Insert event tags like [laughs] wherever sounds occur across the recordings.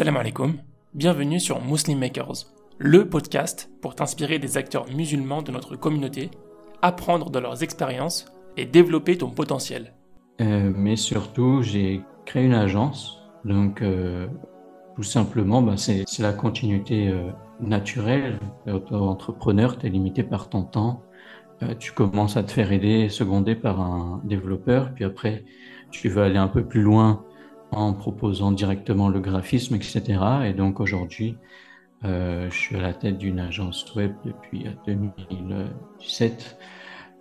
Salam alaikum, bienvenue sur Muslim Makers, le podcast pour t'inspirer des acteurs musulmans de notre communauté, apprendre de leurs expériences et développer ton potentiel. Euh, mais surtout, j'ai créé une agence, donc euh, tout simplement, bah, c'est la continuité euh, naturelle. Auto-entrepreneur, tu es limité par ton temps, tu commences à te faire aider, seconder par un développeur, puis après, tu vas aller un peu plus loin en proposant directement le graphisme, etc. Et donc aujourd'hui, euh, je suis à la tête d'une agence web depuis 2017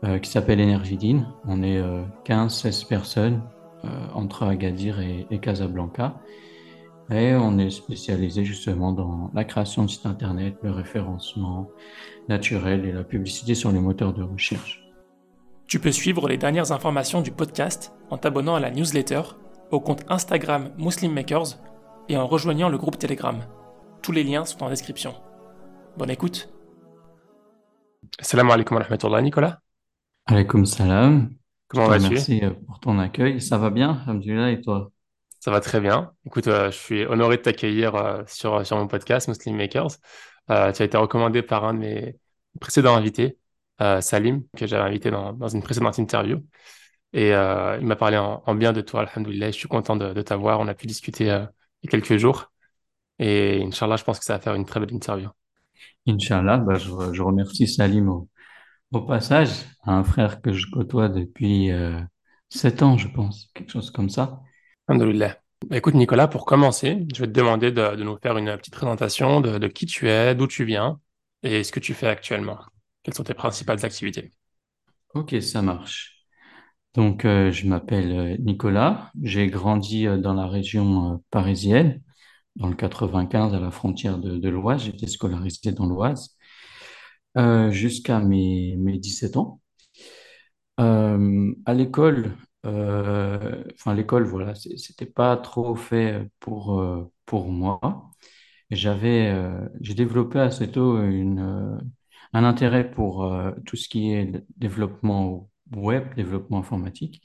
euh, euh, qui s'appelle Energydine. On est 15-16 personnes entre Agadir et, Casablanca. Et on est spécialisé justement dans la création de sites internet, le référencement naturel et la publicité sur les moteurs de recherche. Tu peux suivre les dernières informations du podcast en t'abonnant à la newsletter au compte Instagram Muslim Makers et en rejoignant le groupe Telegram. Tous les liens sont en description. Bonne écoute. Salam alaikum wa rahmatullah, Nicolas. Alaikum salam. Comment vas-tu? Merci euh, pour ton accueil. Ça va bien, Alhamdulillah, et toi? Ça va très bien. Écoute, euh, je suis honoré de t'accueillir euh, sur, sur mon podcast Muslim Makers. tu as été recommandé par un de mes précédents invités, Salim, que j'avais invité dans, dans une précédente interview. Et euh, il m'a parlé en, bien de toi, alhamdoulilah. Je suis content de, t'avoir. On a pu discuter euh, il y a quelques jours. Et Inch'Allah, je pense que ça va faire une très belle interview. Inch'Allah, bah, je, remercie Salim au, passage, un frère que je côtoie depuis euh, 7 ans, je pense, quelque chose comme ça. Alhamdoulilah. Bah, écoute, Nicolas, pour commencer, je vais te demander de, nous faire une petite présentation de, de qui tu es, d'où tu viens et ce que tu fais actuellement. Quelles sont tes principales activités? Ok, ça marche. Donc, euh, je m'appelle euh, Nicolas. J'ai grandi euh, dans la région parisienne, dans le 95, à la frontière de, l'Oise. J'étais scolarisé dans l'Oise jusqu'à mes, mes 17 ans. à l'école, enfin l'école, voilà, c'était pas trop fait pour pour moi. J'avais, j'ai développé assez tôt une, un intérêt pour tout ce qui est développement web, développement informatique.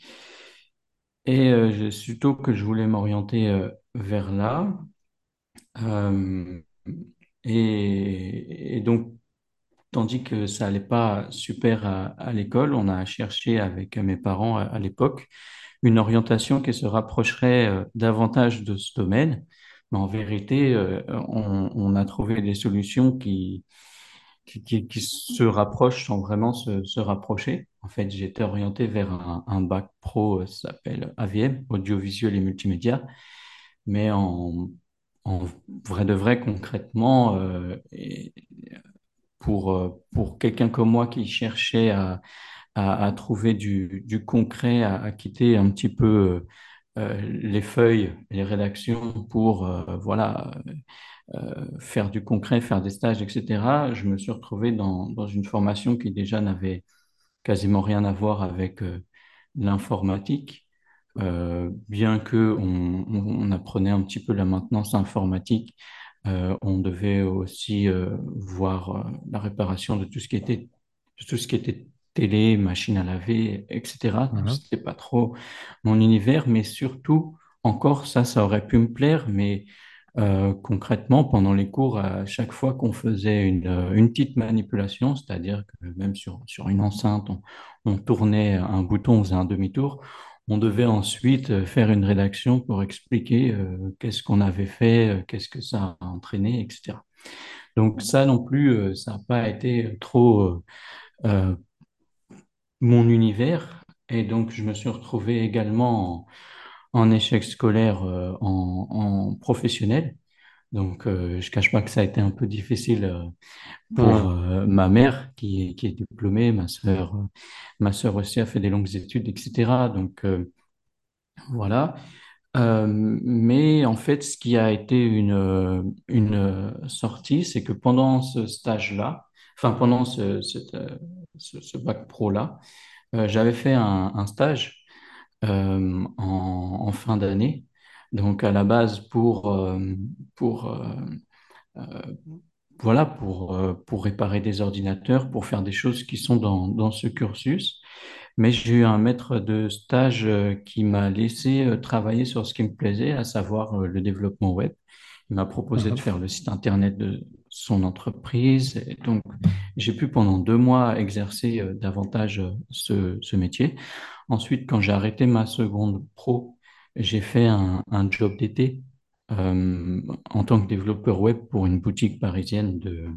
Et euh, je suis tôt que je voulais m'orienter euh, vers là. Euh, et, donc, tandis que ça allait pas super à, l'école, on a cherché avec mes parents à, l'époque une orientation qui se rapprocherait davantage de ce domaine. Mais en vérité, on a trouvé des solutions qui, qui, se rapprochent sans vraiment se, se rapprocher. En fait, j'étais orienté vers un, bac pro, euh, ça s'appelle AVM, audiovisuel et multimédia, mais en, vrai de vrai, concrètement, euh, pour, euh, pour quelqu'un comme moi qui cherchait à, à, trouver du, du concret, à, quitter un petit peu les feuilles, les rédactions pour, voilà, faire du concret, faire des stages, etc., je me suis retrouvé dans, dans une formation qui déjà n'avait quasiment rien à voir avec euh, l'informatique, euh, bien que on, on, apprenait un petit peu la maintenance informatique, euh, on devait aussi voir la réparation de tout ce qui était tout ce qui était télé, machine à laver, etc. Mhm. c'était pas trop mon univers, mais surtout encore ça, ça aurait pu me plaire, mais euh, concrètement, pendant les cours, à chaque fois qu'on faisait une, euh, une petite manipulation, c'est-à-dire que même sur, sur une enceinte, on, on tournait un bouton, on faisait un demi-tour, on devait ensuite euh, faire une rédaction pour expliquer qu'est-ce qu'on avait fait, qu'est-ce que ça a entraîné, etc. Donc ça non plus, ça n'a pas été trop mon univers. Et donc je me suis retrouvé également en échec scolaire euh, en, en, professionnel. Donc, euh, je cache pas que ça a été un peu difficile euh, pour euh, ma mère qui, qui est diplômée, ma sœur, ma sœur aussi a fait des longues études, etc. Donc, voilà. mais en fait, ce qui a été une, une sortie, c'est que pendant ce stage-là, enfin pendant ce, cette, ce, ce bac pro-là, j'avais fait un, un stage euh, en, fin d'année. Donc à la base pour, euh, pour, euh, voilà, pour, pour réparer des ordinateurs, pour faire des choses qui sont dans, dans ce cursus. Mais j'ai eu un maître de stage qui m'a laissé travailler sur ce qui me plaisait, à savoir le développement web. Il m'a proposé de faire le site internet de son entreprise. Et donc, j'ai pu pendant deux mois exercer davantage ce, ce métier. Ensuite, quand j'ai arrêté ma seconde pro, j'ai fait un, un job d'été euh, en tant que développeur web pour une boutique parisienne de,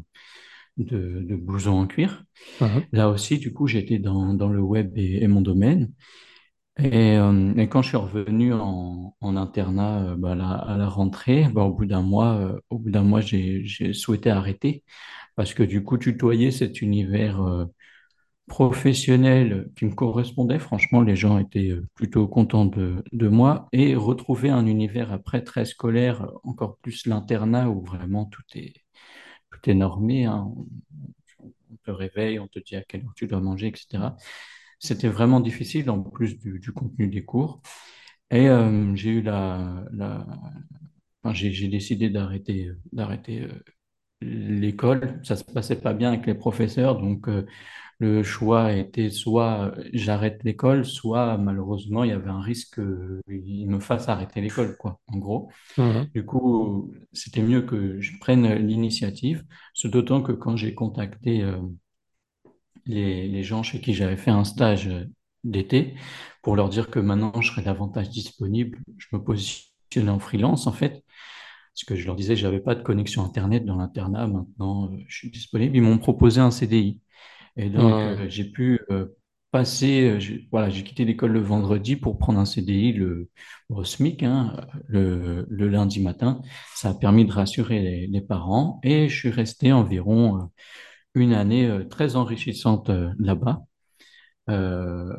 de, de blousons en cuir. Mhm. Là aussi, du coup, j'étais dans, dans le web et, et mon domaine. Et, euh, et quand je suis revenu en, en internat euh, bah, à la, à la rentrée, bah, au bout d'un mois, euh, au bout d'un mois, j'ai, souhaité arrêter parce que du coup, tutoyer cet univers professionnel qui me correspondait, franchement, les gens étaient euh, plutôt contents de, de moi et retrouver un univers après très scolaire, encore plus l'internat où vraiment tout est, tout est normé, hein. On te réveille, on te dit à quelle heure tu dois manger, etc. C'était vraiment difficile en plus du, contenu des cours. Et euh, j'ai eu la, j'ai décidé d'arrêter, d'arrêter euh, l'école. Ça se passait pas bien avec les professeurs, donc euh, le choix était soit euh, j'arrête l'école, soit malheureusement il y avait un risque qu'il me fasse arrêter l'école, quoi, en gros. Mhm. Du coup, c'était mieux que je prenne l'initiative, ce d'autant que quand j'ai contacté euh, les, les gens chez qui j'avais fait un stage euh, d'été pour leur dire que maintenant je serais davantage disponible. Je me positionnais en freelance en fait, parce que je leur disais que j'avais pas de connexion Internet dans l'internat. Maintenant, euh, je suis disponible. Ils m'ont proposé un CDI. Et donc, euh, j'ai pu euh, passer, voilà, j'ai quitté l'école le vendredi pour prendre un CDI le, au SMIC, hein, le, le lundi matin. Ça a permis de rassurer les, les parents et je suis resté environ une année très enrichissante là-bas. Euh,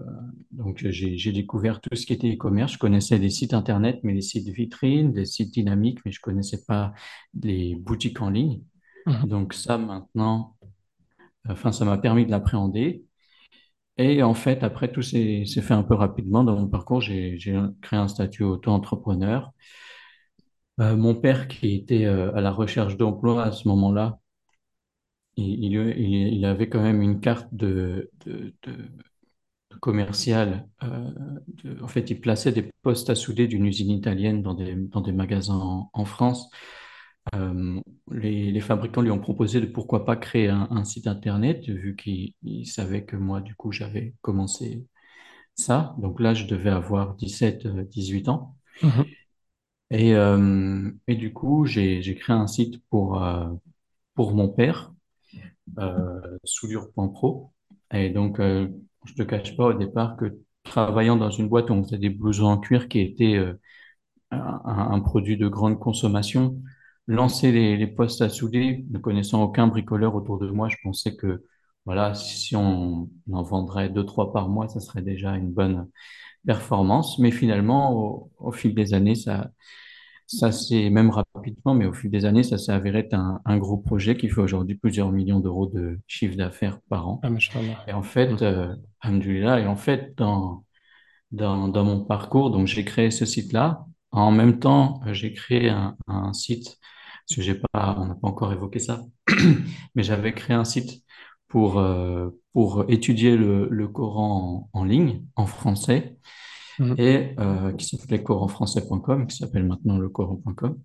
donc, j'ai, découvert tout ce qui était e-commerce. Je connaissais les sites internet, mais les sites vitrines, les sites dynamiques, mais je connaissais pas les boutiques en ligne. Mhm. Donc, ça, maintenant, enfin, ça m'a permis de l'appréhender. Et en fait, après, tout s'est fait un peu rapidement dans mon parcours. J'ai créé un statut auto-entrepreneur. Euh, mon père, qui était euh, à la recherche d'emploi à ce moment-là, il, il, il- il avait quand même une carte de, de, de- commercial. euh, de- en fait, il plaçait des postes à souder d'une usine italienne dans des, dans des magasins en, en France. Euh, les, les fabricants lui ont proposé de pourquoi pas créer un, un site internet, vu qu'ils ils savaient que moi, du coup, j'avais commencé ça. Donc là, je devais avoir 17, euh, 18 ans. Mhm. Et, euh, et du coup, j'ai, j'ai créé un site pour, euh, pour mon père, euh, soudure.pro. Et donc, euh, je te cache pas au départ que travaillant dans une boîte où on faisait des blousons en cuir qui étaient euh, un, produit de grande consommation, lancer les, les postes à souder, ne connaissant aucun bricoleur autour de moi, je pensais que voilà, si on en vendrait deux, trois par mois, ça serait déjà une bonne performance. Mais finalement, au, au fil des années, ça, ça s'est même rapidement, mais au fil des années, ça s'est avéré être un, un gros projet qui fait aujourd'hui plusieurs millions d'euros de chiffre d'affaires par an. Ah. Et en fait, Mhm. euh, et en fait, dans, dans, dans mon parcours, donc j'ai créé ce site-là. En même temps, j'ai créé un, un site, parce que j'ai pas, on n'a pas encore évoqué ça, [coughs] mais j'avais créé un site pour, euh, pour étudier le, le Coran en, en ligne, en français Mhm. et euh, qui s'appelait coranfrançais.com, qui s'appelle maintenant le coran.com.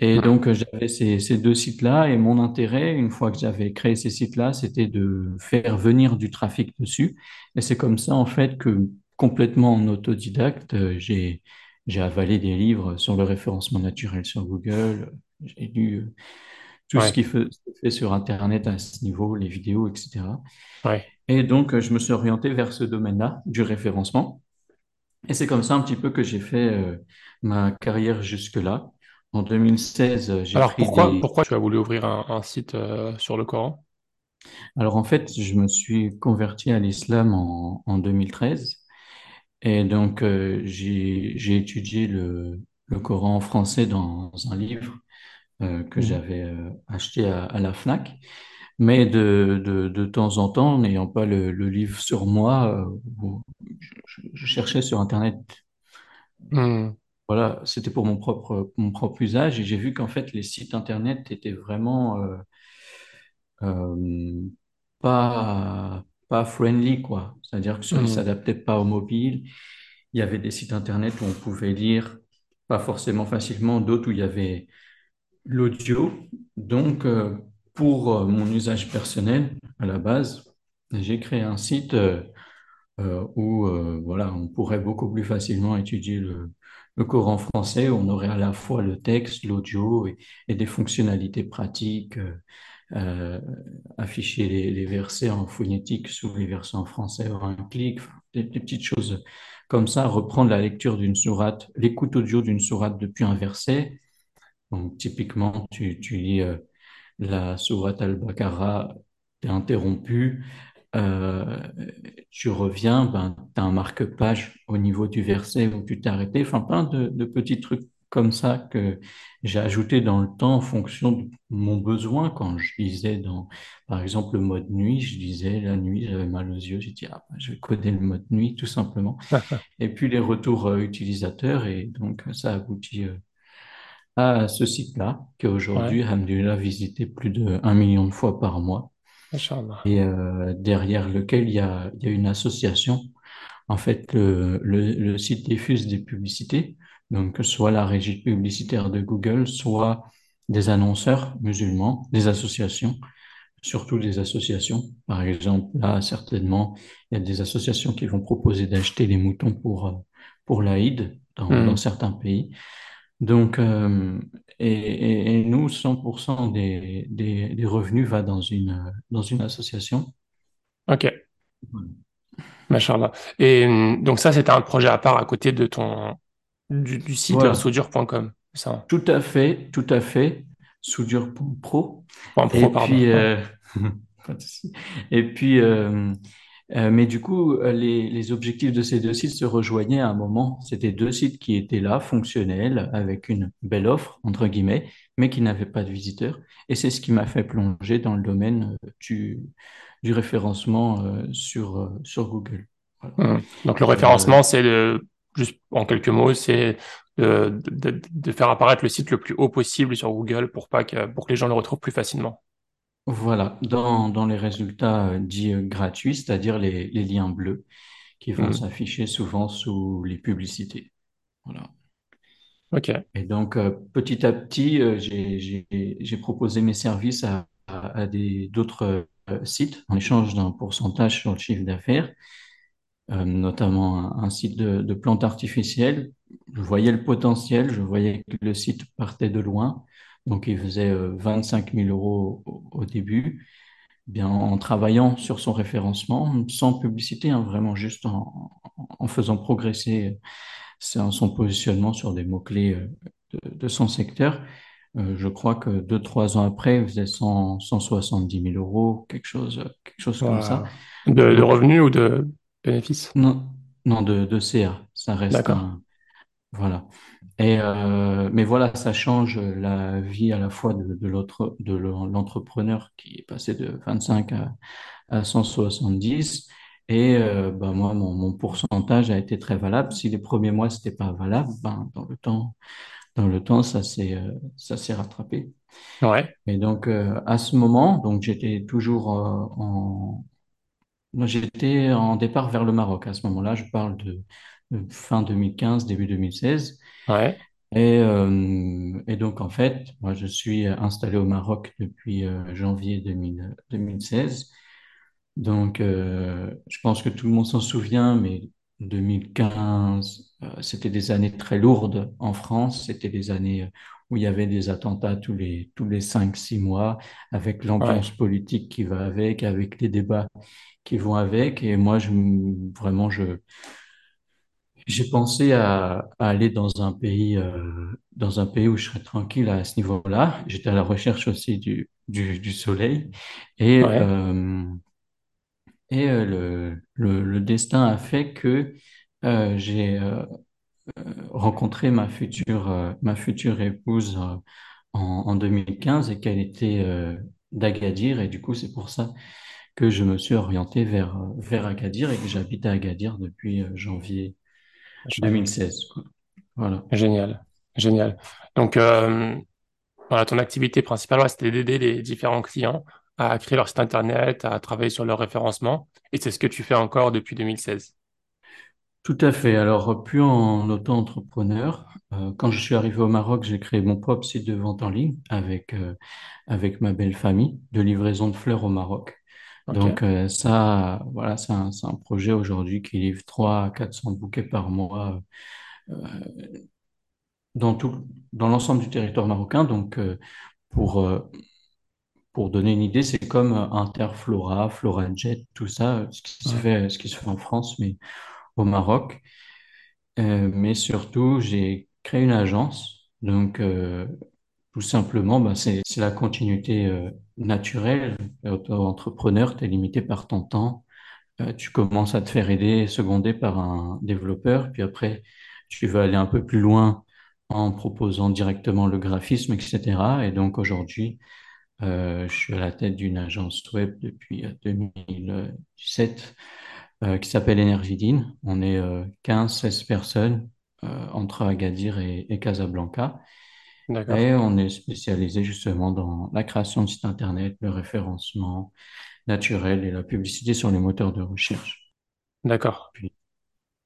Et donc, euh, j'avais ces, ces deux sites-là, et mon intérêt, une fois que j'avais créé ces sites-là, c'était de faire venir du trafic dessus. Et c'est comme ça, en fait, que complètement en autodidacte, euh, j'ai, j'ai avalé des livres sur le référencement naturel sur Google. J'ai lu tout ce qui fait, se fait sur Internet à ce niveau, les vidéos, etc. Ouais. Et donc, je me suis orienté vers ce domaine-là, du référencement. Et c'est comme ça un petit peu que j'ai fait euh, ma carrière jusque-là. En 2016, euh, j'ai Alors, pris pourquoi, des... pourquoi tu as voulu ouvrir un, un site euh, sur le Coran? Alors en fait, je me suis converti à l'islam en, en 2013. Et donc, euh, j'ai, j'ai étudié le, le Coran en français dans un livre que Mhm. j'avais acheté à, à la Fnac. Mais de, de, de temps en temps, n'ayant pas le, le livre sur moi, euh, je, cherchais sur Internet Mhm. Voilà, c'était pour mon propre, mon propre usage et j'ai vu qu'en fait les sites internet étaient vraiment euh, euh, pas, pas friendly, quoi. C'est-à-dire qu'ils ne Mhm. s'adaptaient pas au mobile. Il y avait des sites internet où on pouvait lire pas forcément facilement, d'autres où il y avait l'audio. Donc, euh, pour euh, mon usage personnel, à la base, j'ai créé un site euh, euh, où voilà, on pourrait beaucoup plus facilement étudier le, le cours français. On aurait à la fois le texte, l'audio et, des fonctionnalités pratiques, afficher les, versets en phonétique sous les versets en français en un clic, des, petites choses comme ça, reprendre la lecture d'une sourate, l'écoute audio d'une sourate depuis un verset. Donc, typiquement, tu, lis la sourate Al-Baqarah, t'es interrompu, euh, tu reviens, ben, tu as un marque-page au niveau du verset où tu t'es arrêté. Enfin, plein de, de petits trucs comme ça que j'ai ajouté dans le temps en fonction de mon besoin. Quand je lisais dans, par exemple, le mode nuit, je disais la nuit, j'avais mal aux yeux, j'ai dit, ah, ben, je vais coder le mode nuit, tout simplement. [laughs] Et puis les retours euh, utilisateurs, et donc ça aboutit euh, à ce site-là, qui Ouais, aujourd'hui, Alhamdulillah, visité plus de un million de fois par mois, Inch'Allah. et euh, derrière lequel il y a, il y a une association. En fait, le, le, le site diffuse des publicités, donc soit la régie publicitaire de Google, soit des annonceurs musulmans, des associations, surtout des associations. Par exemple, là, certainement, il y a des associations qui vont proposer d'acheter les moutons pour, euh, pour l'Aïd dans, dans Hmm. certains pays. Donc, euh, et, et- et nous, 100% des, des, des revenus va dans une, dans une association. Ok, Machallah. Et hum, donc ça, c'était un projet à part à côté de ton du, du site euh, Voilà, soudure.com. Ça. tout à fait, tout à fait, soudure.pro. Et pro, puis, Ouais. euh. [laughs] [laughs] Et puis, euh, mais du coup, euh, les, les objectifs de ces deux sites se rejoignaient à un moment. C'était deux sites qui étaient là, fonctionnels, avec une belle offre, entre guillemets, mais qui n'avaient pas de visiteurs. Et c'est ce qui m'a fait plonger dans le domaine euh, du, du référencement euh, sur, sur Google. Voilà. Hmm. Donc le référencement, c'est juste en quelques mots, c'est de, de, de faire apparaître le site le plus haut possible sur Google pour pas que, pour que les gens le retrouvent plus facilement. Voilà, dans, dans les résultats euh, dits euh, gratuits, c'est-à-dire les, les liens bleus qui vont Hmm. s'afficher souvent sous les publicités. Voilà. Ok, Et donc, euh, petit à petit, euh, j'ai, proposé mes services à, à, à des, d'autres euh, sites en échange d'un pourcentage sur le chiffre d'affaires, notamment un, un site de, de plantes artificielles. Je voyais le potentiel, je voyais que le site partait de loin. Donc, il faisait euh, 25 000 euros au, début, bien en travaillant sur son référencement, sans publicité, hein, vraiment juste en, en faisant progresser son son positionnement sur des mots-clés euh, de, de son secteur. Euh, je crois que deux, trois ans après, il faisait 100, 170 000 euros, quelque chose, quelque chose comme ça. De, revenus ou de bénéfices? non, non, de, de CA, ça reste D'accord. un, voilà. Et, euh, mais voilà, ça change la vie à la fois de, de l'autre, de l'entrepreneur qui est passé de 25 à, à 170. Et euh, ben moi, mon, mon pourcentage a été très valable. Si les premiers mois, c'était pas valable, ben, dans le temps, dans le temps, ça s'est euh, ça s'est rattrapé. Ouais, Et donc, à ce moment, donc j'étais toujours en... J'étais en départ vers le Maroc. À ce moment-là, je parle de fin 2015, début 2016. ouais, Et, euh, et donc, en fait, moi, je suis installé au Maroc depuis euh, janvier 2000 2016. Donc, euh, je pense que tout le monde s'en souvient, mais 2015, euh, c'était des années très lourdes en France. C'était des années où il y avait des attentats tous les, tous les cinq, six mois, avec l'ambiance ouais. politique qui va avec, avec les débats qui vont avec. Et moi, je, vraiment, je, j'ai pensé à, à aller dans un pays, euh, dans un pays où je serais tranquille à ce niveau-là. J'étais à la recherche aussi du, du, du soleil. Et, Ouais. euh, et euh, le, le, le destin a fait que euh, j'ai rencontré ma future, ma future épouse en, en 2015 et qu'elle était d'Agadir. Et du coup, c'est pour ça que je me suis orienté vers, vers Agadir et que j'habite à Agadir depuis janvier. 2016, quoi. Voilà. Génial. Génial. Donc, euh, voilà, ton activité principale, ouais, c'était d'aider les différents clients à créer leur site internet, à travailler sur leur référencement. Et c'est ce que tu fais encore depuis 2016. Tout à fait. Alors, plus en auto-entrepreneur. Euh, quand je suis arrivé au Maroc, j'ai créé mon propre site de vente en ligne avec, euh, avec ma belle famille de livraison de fleurs au Maroc. Donc, euh, ça, voilà, c'est un, projet aujourd'hui qui livre 300 à 400 bouquets par mois euh, dans tout, dans l'ensemble du territoire marocain. Donc, euh, pour, pour donner une idée, c'est comme Interflora, FloraJet, tout ça, ce qui se fait, ce qui se fait en France, mais au Maroc. Mais surtout, j'ai créé une agence. Donc, tout simplement, bah, c'est, la continuité euh, naturelle. Auto-entrepreneur, tu es limité par ton temps. Euh, tu commences à te faire aider, seconder par un développeur. Puis après, tu vas aller un peu plus loin en proposant directement le graphisme, etc. Et donc, aujourd'hui, euh, je suis à la tête d'une agence web depuis euh, 2017 euh, qui s'appelle Energydin. On est euh, 15-16 personnes entre Agadir et Casablanca. Et on est spécialisé justement dans la création de sites internet, le référencement naturel et la publicité sur les moteurs de recherche. d'accord.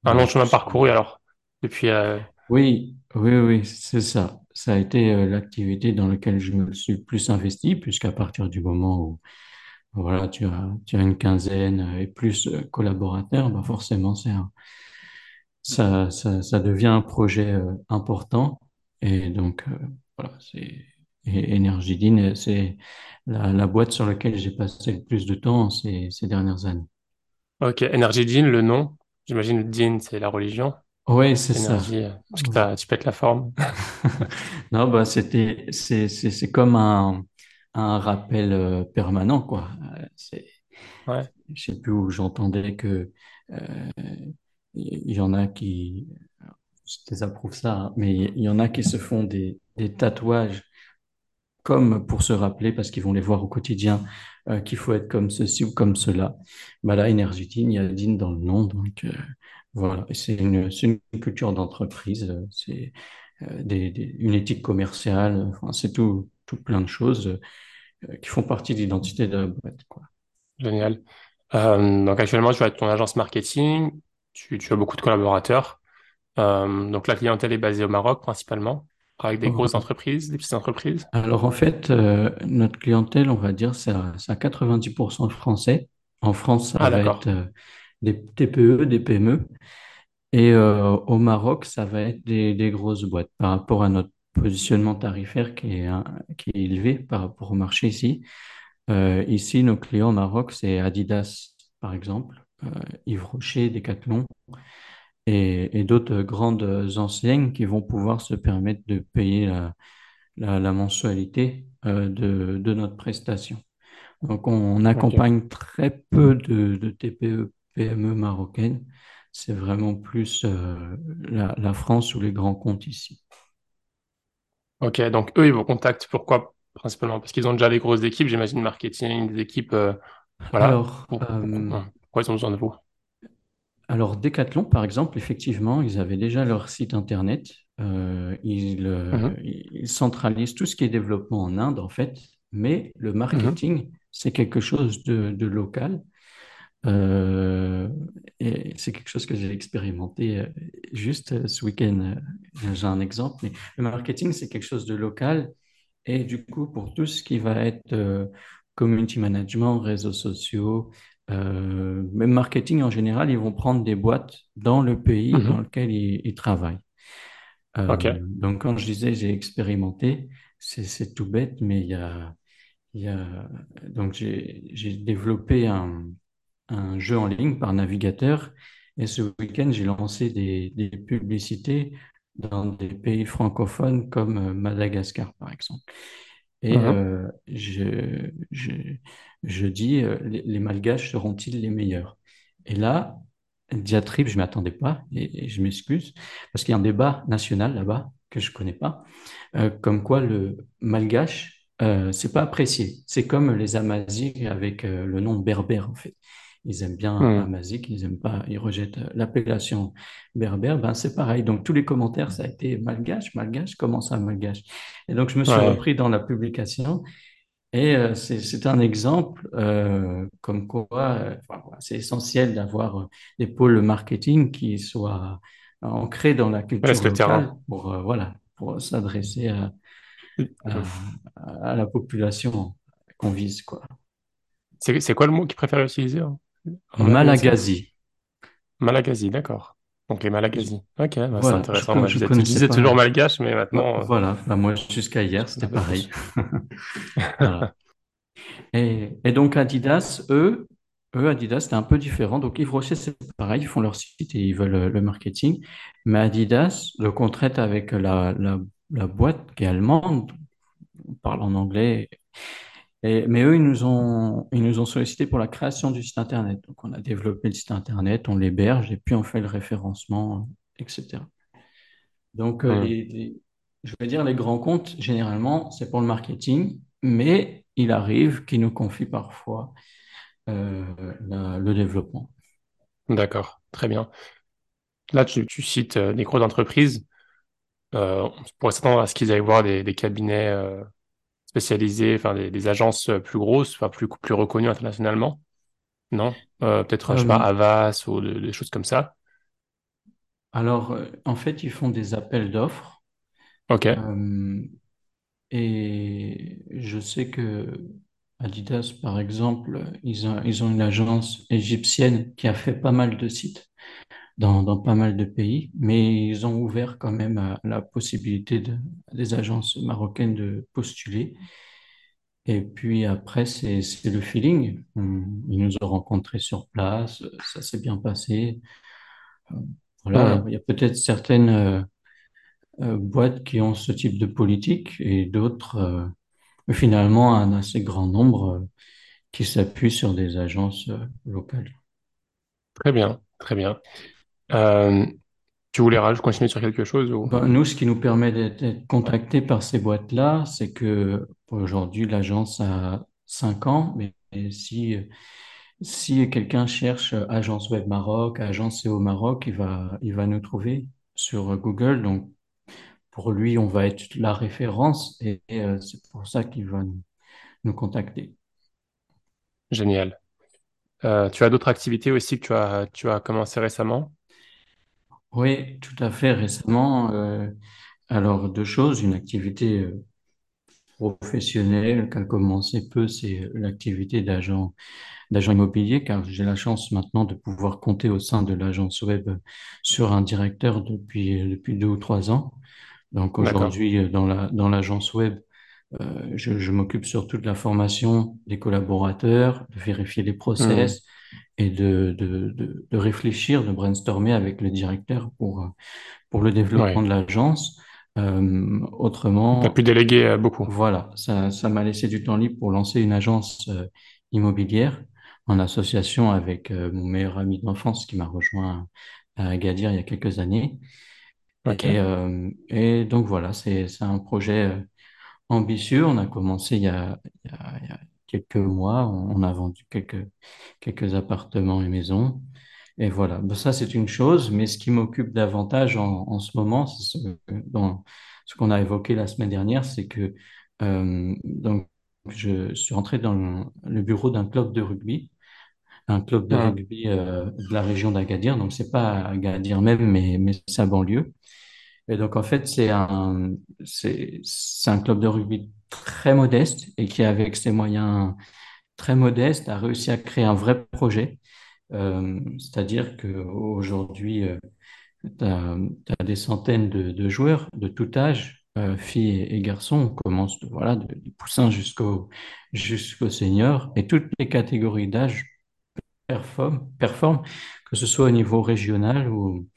Un long chemin parcouru alors, depuis... euh, Oui, oui, oui, c'est ça. Ça a été euh, l'activité dans laquelle je me suis plus investi, puisqu'à partir du moment où voilà, tu as, tu as une quinzaine euh, et plus collaborateurs, bah forcément, c'est un- ça, ça, ça devient un projet euh, important. Et donc, euh, voilà, c'est et Energydin, euh, c'est la, la boîte sur laquelle j'ai passé le plus de temps ces, ces dernières années. Ok, Energy Jean, le nom. J'imagine Jean, c'est la religion. Oui, c'est ça. Euh, parce que tu pètes la forme. [laughs] Non, bah, c'était, c'est, c'est, c'est comme un, un rappel euh, permanent, quoi. C'est, Ouais, je sais plus où j'entendais que euh, il y en a qui, je désapprouve ça, hein, mais il y en a qui se font des, des tatouages comme pour se rappeler, parce qu'ils vont les voir au quotidien, euh, qu'il faut être comme ceci ou comme cela. Bah là, Énergitine, il y a Dine dans le nom, donc euh, voilà. C'est une, une culture d'entreprise, euh, c'est une éthique commerciale, enfin, c'est tout, tout plein de choses qui font partie de l'identité de la boîte, quoi. génial. Donc actuellement, tu as ton agence marketing, tu as beaucoup de collaborateurs. Euh, donc la clientèle est basée au Maroc principalement, avec des grosses Ouais. entreprises, des petites entreprises. Alors en fait, euh, notre clientèle, on va dire, c'est à, c'est à 90% de Français. En France, ça Ah va être euh, des TPE, des PME. Et au Maroc, ça va être des, des grosses boîtes par rapport à notre positionnement tarifaire qui est, hein, qui est élevé par rapport au marché ici. Ici, nos clients au Maroc, c'est Adidas, par exemple, Yves Rocher, Decathlon et, et d'autres grandes enseignes qui vont pouvoir se permettre de payer la, la, la mensualité euh, de, de notre prestation. Donc, on, accompagne très peu de, de TPE, PME marocaines. C'est vraiment plus euh, la, la France ou les grands comptes ici. Ok, donc eux, ils vous contactent. Pourquoi principalement? Parce qu'ils ont déjà des grosses équipes, j'imagine, marketing, des équipes, euh, voilà. Alors. Pourquoi ils ont besoin de vous? Alors Decathlon, par exemple, effectivement, ils avaient déjà leur site internet. Euh, ils, euh, Mhm, ils centralisent tout ce qui est développement en Inde, en fait. Mais le mhm. marketing, c'est quelque chose de, de local. Euh, et c'est quelque chose que j'ai expérimenté juste ce week-end. J'ai un exemple, mais le marketing, c'est quelque chose de local. Et du coup, pour tout ce qui va être euh, community management, réseaux sociaux, euh, même marketing en général, ils vont prendre des boîtes dans le pays dans Mhm. lequel ils, ils travaillent. Euh, donc, quand je disais j'ai expérimenté, c'est tout bête, mais il y a, il y a donc j'ai j'ai développé un un jeu en ligne par navigateur. Et ce week-end, j'ai lancé des, des publicités dans des pays francophones comme euh, Madagascar, par exemple. Et euh, je, je, je dis, euh, les, les Malgaches seront-ils les meilleurs? Et là, diatribe, je ne m'attendais pas, et, et je m'excuse, parce qu'il y a un débat national là-bas que je ne connais pas, euh, comme quoi le malgache, c'est pas apprécié. C'est comme les Amazighs avec le nom berbère, en fait. Ils aiment bien Mhm. Amazigh, ils aiment pas, ils rejettent euh, l'appellation berbère. Ben, c'est pareil. Donc, tous les commentaires, ça a été malgache, malgache, comment ça, malgache? Et donc, je me suis Ouais, repris dans la publication Et euh, c'est un exemple euh, comme quoi euh, c'est essentiel d'avoir des pôles marketing qui soient ancrés dans la culture locale terrain. pour, voilà, pour s'adresser à, à, à la population qu'on vise, quoi. C'est quoi le mot qu'ils préfèrent utiliser ça? Malagasy. Malagasy, d'accord. Donc les Je- Malagasy. Ok, bah, c'est voilà, je intéressant. con- Moi, je je disais, je pas. toujours malgache, mais maintenant, euh, Voilà, Bah, moi jusqu'à hier, c'était pareil. [laughs] Voilà. Et, et donc Adidas, eux, eux, Adidas, c'est un peu différent. Donc Yves Rocher, c'est pareil, ils font leur site et ils veulent le, le marketing. Mais Adidas, donc on traite avec la, la, la boîte qui est allemande, on parle en anglais. Et- mais eux, ils nous ont, ils nous ont sollicité pour la création du site Internet. Donc on a développé le site Internet, on l'héberge et puis on fait le référencement, etc. Donc euh, les, les- je veux dire, les grands comptes, généralement, c'est pour le marketing, mais il arrive qu'ils nous confient parfois euh, la- le développement. D'accord, très bien. Là, tu, tu cites euh, des grosses entreprises. Euh, on pourrait s'attendre à ce qu'ils aillent voir des, des cabinets euh, spécialisés, enfin des, des agences euh, plus grosses, enfin plus, plus reconnues internationalement. Non? Euh, peut-être, je sais pas, Euh, Havas ou de- des choses comme ça. alors, en fait, ils font des appels d'offres Ok, et je sais que Adidas, par exemple, ils ont, ils ont une agence égyptienne qui a fait pas mal de sites dans, dans pas mal de pays, mais ils ont ouvert quand même à la possibilité de, des agences marocaines de postuler. Et puis après, c'est, le feeling. Ils nous ont rencontrés sur place, ça s'est bien passé. Euh, Voilà, il y a, il y a peut-être certaines euh, euh, boîtes qui ont ce type de politique et d'autres, euh, finalement, un assez grand nombre euh, qui s'appuient sur des agences euh, locales. très bien, très bien. Euh, tu voulais continuer sur quelque chose ou... Ben, nous, ce qui nous permet d'être contactés par ces boîtes-là, c'est que aujourd'hui, l'agence a 5 ans, mais si, si quelqu'un cherche Agence Web Maroc, Agence SEO Maroc, il va, il va nous trouver sur Google. Donc, pour lui, on va être la référence et, et, euh, c'est pour ça qu'il va nous, nous contacter. Génial. Euh, tu as d'autres activités aussi que tu as, tu as commencé récemment? Oui, tout à fait. Récemment, euh, alors deux choses, une activité euh, professionnelle qui a commencé peu, c'est l'activité d'agent d'agent immobilier, car j'ai la chance maintenant de pouvoir compter au sein de l'agence web sur un directeur depuis, depuis deux ou trois ans. Donc aujourd'hui, euh, dans la, dans l'agence web, euh, je, je m'occupe surtout de la formation des collaborateurs, de vérifier les Hmm, process et de, de, de, de réfléchir, de brainstormer avec le directeur pour, euh, pour le développement ouais. de l'agence. Euh, Tu as pu autrement, déléguer euh, beaucoup. voilà, ça, ça m'a laissé du temps libre pour lancer une agence euh, immobilière en association avec euh, mon meilleur ami d'enfance qui m'a rejoint à Agadir il y a quelques années. Et, donc voilà, c'est, un projet ambitieux. On a commencé il y a, il y a, il y a quelques mois. On, on a vendu quelques, quelques appartements et maisons. Et voilà, Ben, ça c'est une chose, mais ce qui m'occupe davantage en, en ce moment, c'est ce, dans ce qu'on a évoqué la semaine dernière, c'est que euh, donc je suis entré dans le, bureau d'un club de rugby, un club de Hmm, rugby euh, de la région d'Agadir, donc c'est pas Agadir même, mais, mais sa banlieue. Et donc en fait c'est un c'est c'est un club de rugby très modeste et qui avec ses moyens très modestes a réussi à créer un vrai projet euh, c'est-à-dire qu'aujourd'hui, tu as, des centaines de, de joueurs de tout âge, euh, filles et, garçons. On commence voilà, de, du poussin jusqu'au jusqu'au senior. Et toutes les catégories d'âge performent, performent, que ce soit au niveau régional ou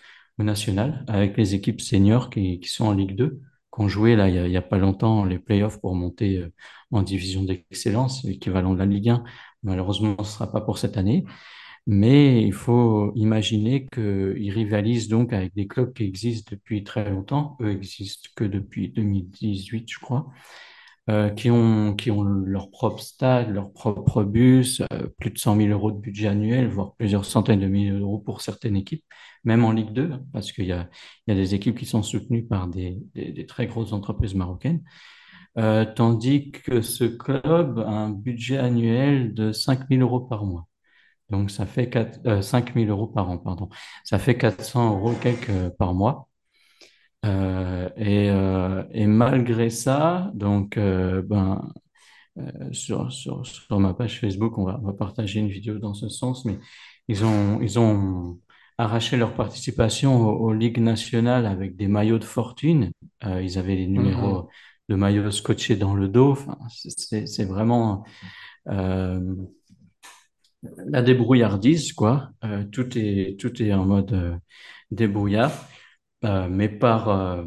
national, avec les équipes seniors qui, qui sont en Ligue 2, qui ont joué là, il n'y a, a pas longtemps les playoffs pour monter euh, en division d'excellence, l'équivalent de la Ligue 1. Malheureusement, ce ne sera pas pour cette année. Mais il faut imaginer qu'ils rivalisent donc avec des clubs qui existent depuis très longtemps. Eux existent que depuis 2018, je crois, euh, qui ont, qui ont leur propre stade, leur propre bus, euh, plus de 100 000 euros de budget annuel, voire plusieurs centaines de milliers d'euros pour certaines équipes, même en Ligue 2, parce qu'il y a, il y a des équipes qui sont soutenues par des, des, des très grosses entreprises marocaines. Euh, tandis que ce club a un budget annuel de 5 000 euros par mois. Donc, ça fait 4, euh, 5 000 euros par an, pardon. Ça fait 400 euros quelques par mois. Euh, et, euh, et malgré ça, donc, euh, ben, sur, sur, sur ma page Facebook, on va, on va partager une vidéo dans ce sens, mais ils ont, ils ont arraché leur participation aux, aux ligues nationales avec des maillots de fortune. Ils avaient les Mhm. numéros de maillots scotchés dans le dos. Enfin, c'est vraiment la débrouillardise, quoi. Tout est, tout est en mode débrouillard, Euh, mais par, euh,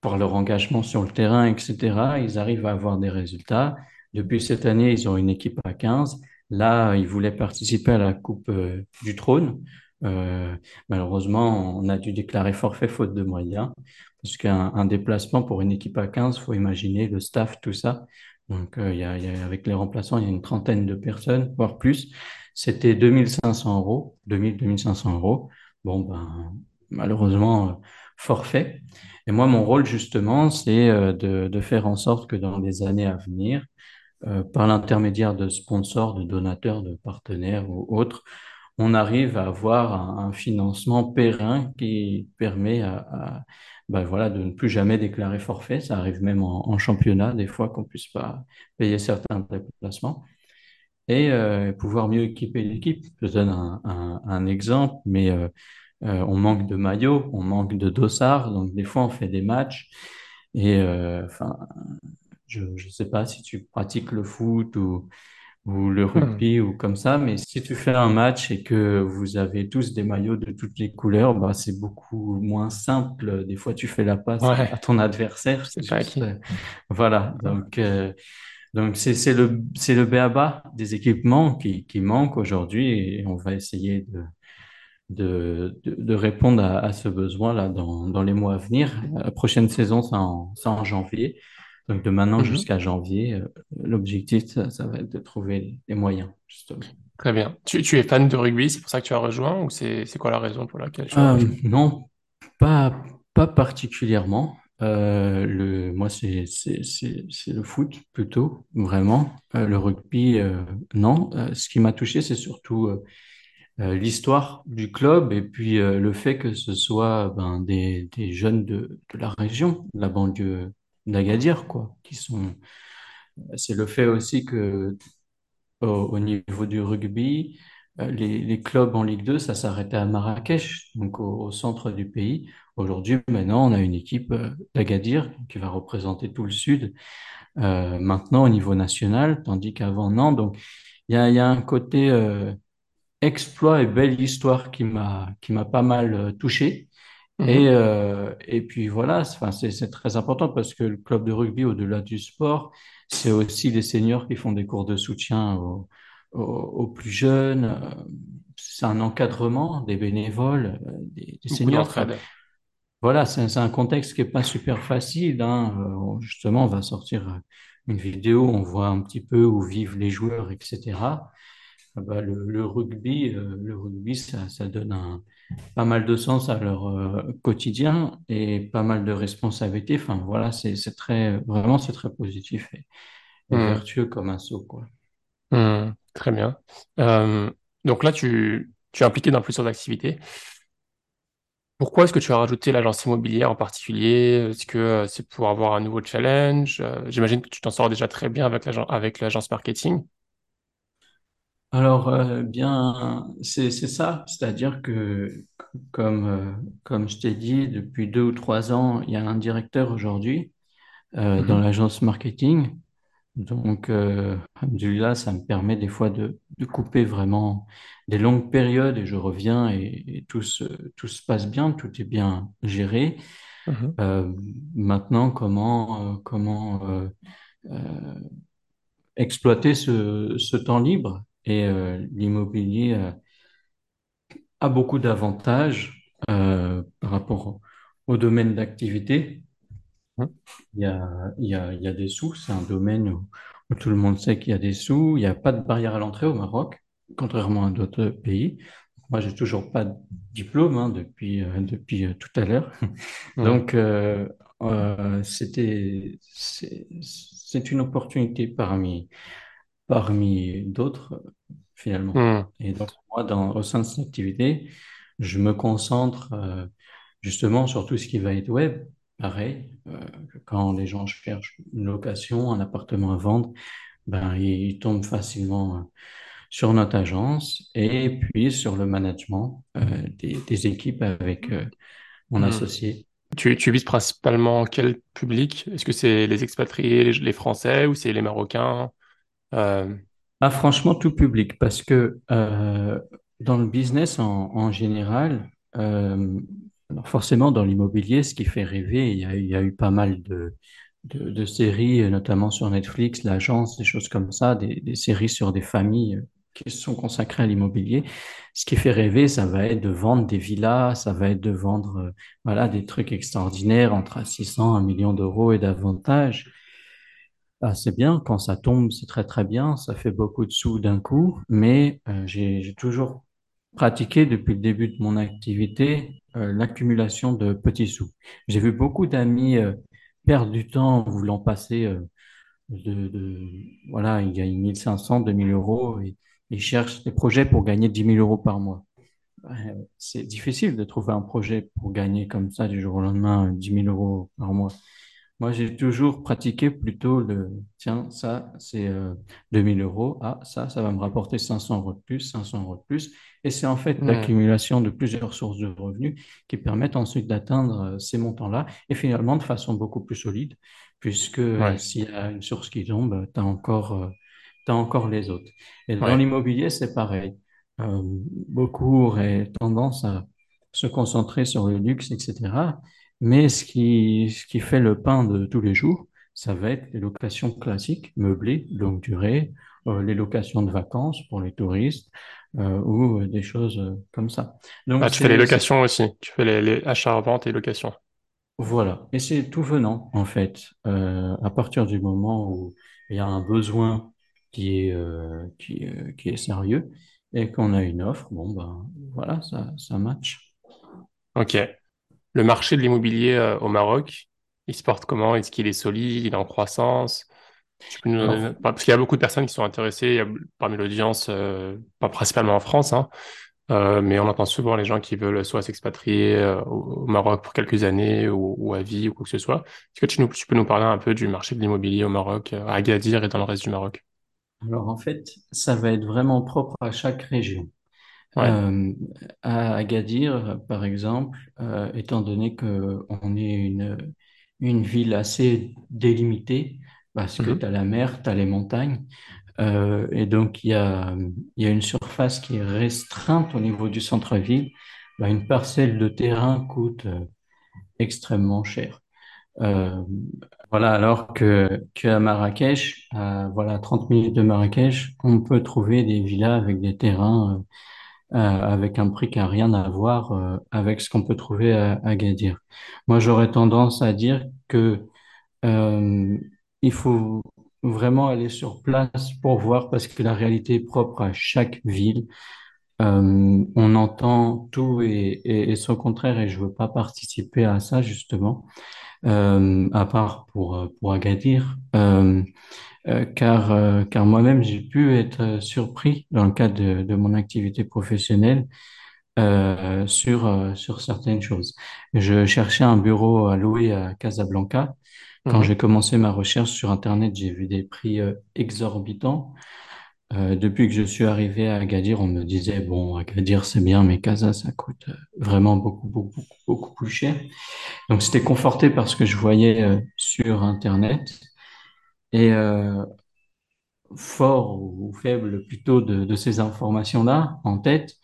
par leur engagement sur le terrain, etc., ils arrivent à avoir des résultats. Depuis cette année, ils ont une équipe à 15. Là, ils voulaient participer à la Coupe euh, du Trône. Malheureusement, on a dû déclarer forfait faute de moyens, parce qu'un un déplacement pour une équipe à 15, faut imaginer le staff, tout ça. Donc, il y a- avec les remplaçants, il y a une trentaine de personnes, voire plus. C'était 2500 euros, 2000, 2500 euros. Bon, ben, malheureusement, euh, forfait. Et moi, mon rôle, justement, c'est euh, de, faire en sorte que dans les années à venir, euh, par l'intermédiaire de sponsors, de donateurs, de partenaires ou autres, on arrive à avoir un, financement périn qui permet à, ben voilà, de ne plus jamais déclarer forfait. Ça arrive même en, championnat, des fois, qu'on puisse pas payer certains déplacements et pouvoir mieux équiper l'équipe. Je donne un, exemple, mais euh, on manque de maillots, on manque de dossards, donc des fois on fait des matchs et euh, enfin, je ne sais pas si tu pratiques le foot ou, ou le Mhm. rugby ou comme ça, mais si tu fais un match et que vous avez tous des maillots de toutes les couleurs, bah, c'est beaucoup moins simple. Des fois, tu fais la passe à, ton adversaire, pas juste, qui. [laughs] voilà. Donc, euh, donc c'est c'est le c'est le b.a.-ba des équipements qui qui manquent aujourd'hui et on va essayer de de, de, de répondre à, à ce besoin-là dans, dans les mois à venir. La prochaine saison, c'est en, en janvier. Donc de maintenant Mhm. jusqu'à janvier, euh, l'objectif, ça, ça va être de trouver les moyens, justement. Très bien. Tu, tu es fan de rugby, c'est pour ça que tu as rejoint ou c'est quoi la raison pour laquelle tu as Euh, non, pas, pas particulièrement. Euh, le, moi, c'est, le foot plutôt, vraiment. Euh, le rugby, euh, non. Ce qui m'a touché, c'est surtout l'histoire du club et puis euh, le fait que ce soit ben, des, des jeunes de, de la région, de la banlieue d'Agadir, quoi, qui sont. C'est le fait aussi que au, au niveau du rugby, euh, les, clubs en Ligue 2, ça s'arrêtait à Marrakech, donc au, centre du pays. Aujourd'hui, maintenant, on a une équipe euh, d'Agadir qui va représenter tout le sud, euh, maintenant au niveau national, tandis qu'avant, non. Donc, il y a, y a un côté euh, exploit et belle histoire qui m'a qui m'a pas mal euh, touché. Et, Mhm. euh, et puis voilà, c'est- enfin, c'est c'est très important parce que le club de rugby, au-delà du sport, c'est aussi les seniors qui font des cours de soutien aux, aux- aux plus jeunes. C'est un encadrement des bénévoles, euh, des, des seniors. Voilà, c'est un contexte qui est pas super facile. Hein. Justement, on va sortir une vidéo, on voit un petit peu où vivent les joueurs, etc. Ah bah, le, le rugby, euh, le rugby, ça, ça donne un, pas mal de sens à leur euh, quotidien et pas mal de responsabilités. Enfin, voilà, c'est, c'est très, vraiment, c'est très positif et, et Mhm. vertueux comme assaut, quoi. Mhm. Très bien. Euh, donc là, tu, tu es impliqué dans plusieurs activités. Pourquoi est-ce que tu as rajouté l'agence immobilière en particulier? Est-ce que c'est pour avoir un nouveau challenge? J'imagine que tu t'en sors déjà très bien avec l'agence avec l'agence marketing. Alors, euh, bien, c'est, ça, c'est-à-dire que, comme, euh, comme je t'ai dit, depuis deux ou trois ans, il y a un directeur aujourd'hui euh, dans Mhm. l'agence marketing. Donc, alhamdoulilah, ça me permet des fois de, de couper vraiment des longues périodes et je reviens et, et tout se, tout se passe bien, tout est bien géré. Mhm. Maintenant, comment, comment exploiter ce, ce temps libre? Et euh, l'immobilier euh, a beaucoup d'avantages euh, par rapport au, domaine d'activité. Mhm. Il y a, il y a, il y a des sous, c'est un domaine où, où tout le monde sait qu'il y a des sous. Il n'y a pas de barrière à l'entrée au Maroc, contrairement à d'autres pays. Moi, j'ai toujours pas de diplôme hein, depuis, euh, depuis euh, tout à l'heure. [laughs] Donc, euh, c'était, c'est- c'est une opportunité parmi, parmi d'autres, finalement. Hmm. Et donc, moi, dans, au sein de cette activité, je me concentre euh, justement sur tout ce qui va être web. Pareil, euh, quand les gens cherchent une location, un appartement à vendre, ben, ils tombent facilement euh, sur notre agence et puis sur le management euh, des, des équipes avec mon Hmm. associé. Tu, tu vises principalement quel public? Est-ce que c'est les expatriés, les, les Français ou c'est les Marocains? Ah, franchement, tout public, parce que euh, dans le business en, général, euh, forcément dans l'immobilier, ce qui fait rêver, il y a, eu pas mal de, de, séries, notamment sur Netflix, l'agence, des choses comme ça, des, séries sur des familles qui sont consacrées à l'immobilier. Ce qui fait rêver, ça va être de vendre des villas, ça va être de vendre voilà, des trucs extraordinaires entre 600 et 1 million d'euros et davantage. Ah, c'est bien, quand ça tombe, c'est très très bien, ça fait beaucoup de sous d'un coup, mais euh, j'ai, toujours pratiqué depuis le début de mon activité euh, l'accumulation de petits sous. J'ai vu beaucoup d'amis euh, perdre du temps en voulant passer euh, de, de, voilà, ils gagnent 1500, 2000 euros et ils cherchent des projets pour gagner 10 000 euros par mois. C'est difficile de trouver un projet pour gagner comme ça du jour au lendemain euh, 10 000 euros par mois. Moi, j'ai toujours pratiqué plutôt le, tiens, ça, c'est euh, 2000 euros. Ah, ça, ça va me rapporter 500 euros de plus, 500 euros de plus. Et c'est en fait l'accumulation de plusieurs sources de revenus qui permettent ensuite d'atteindre euh, ces montants-là et finalement de façon beaucoup plus solide, puisque euh, Ouais, s'il y a une source qui tombe, tu as encore, euh, t'as encore les autres. Et dans ouais. l'immobilier, c'est pareil. Euh, beaucoup auraient tendance à se concentrer sur le luxe, etc. Mais ce qui, ce qui fait le pain de tous les jours, ça va être les locations classiques, meublées, longue durée, euh, les locations de vacances pour les touristes euh, ou euh, des choses comme ça. Donc Ah, tu fais les locations aussi. Tu fais les, les achats, ventes et locations. voilà. Et c'est tout venant, en fait, Euh, à partir du moment où il y a un besoin qui est, qui, qui est sérieux et qu'on a une offre, bon, ben voilà, ça, ça match. Ok. Le marché de l'immobilier euh, au Maroc, il se porte comment? Est-ce qu'il est solide? Il est en croissance? Nous Parce qu'il y a beaucoup de personnes qui sont intéressées il y a- parmi l'audience, euh, pas principalement en France, hein, euh, mais on entend souvent les gens qui veulent soit s'expatrier euh, au, Maroc pour quelques années ou, ou à vie ou quoi que ce soit. Est-ce que tu, nous, tu peux nous parler un peu du marché de l'immobilier au Maroc, à Agadir et dans le reste du Maroc? alors, en fait, ça va être vraiment propre à chaque région. Ouais. Euh, à Agadir, par exemple, euh, étant donné que on est une, une ville assez délimitée, parce que Mhm. tu as la mer, tu as les montagnes, euh, et donc il y a, il y a une surface qui est restreinte au niveau du centre-ville, bah, une parcelle de terrain coûte extrêmement cher. Voilà, alors que qu'à Marrakech, à, voilà, 30 minutes de Marrakech, on peut trouver des villas avec des terrains euh, avec un prix qui n'a rien à voir euh, avec ce qu'on peut trouver à, à Agadir. Moi, j'aurais tendance à dire que euh, il faut vraiment aller sur place pour voir parce que la réalité est propre à chaque ville. On entend tout et, son contraire et je veux pas participer à ça justement, à part pour pour Agadir. Euh, car, euh, car moi-même, j'ai pu être euh, surpris dans le cadre de, de mon activité professionnelle euh, sur, euh, sur certaines choses. Je cherchais un bureau à louer à Casablanca. Quand Mhm. j'ai commencé ma recherche sur Internet, j'ai vu des prix exorbitants. Euh, depuis que je suis arrivé à Agadir, on me disait, bon, Agadir, c'est bien, mais Casa, ça coûte vraiment beaucoup, beaucoup, beaucoup plus cher. Donc, c'était conforté par ce que je voyais euh, sur Internet. Et euh, fort ou faible plutôt de, de ces informations-là en tête,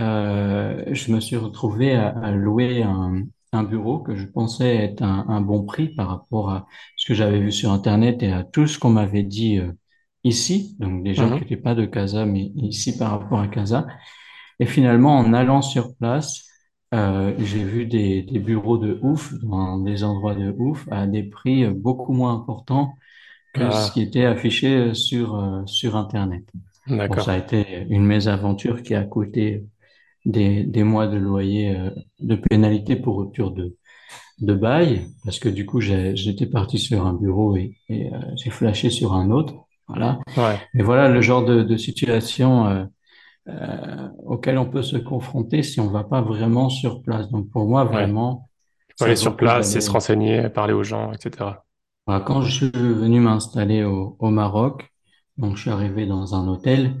euh, je me suis retrouvé à, à louer un, un bureau que je pensais être un, un bon prix par rapport à ce que j'avais vu sur Internet et à tout ce qu'on m'avait dit euh, ici, donc des gens qui Mhm. n'étaient pas de Casa, mais ici par rapport à Casa. Et finalement, en allant sur place, euh, j'ai vu des, des bureaux de ouf, dans des endroits de ouf, à des prix beaucoup moins importants que ce qui Ah, était affiché sur, euh, sur Internet. Bon, ça a d'accord. été une mésaventure qui a coûté des, des mois de loyer, euh, de pénalité pour rupture de, de bail, parce que du coup, j'ai- j'étais parti sur un bureau et, et, euh, j'ai flashé sur un autre. Voilà. Ouais, Et voilà le genre de, de situation euh, euh, auquel on peut se confronter si on va pas vraiment sur place. Donc pour moi, ouais. vraiment, Il faut aller sur place et se renseigner, parler aux gens, etc. Voilà, quand je suis venu m'installer au, au Maroc, donc je suis arrivé dans un hôtel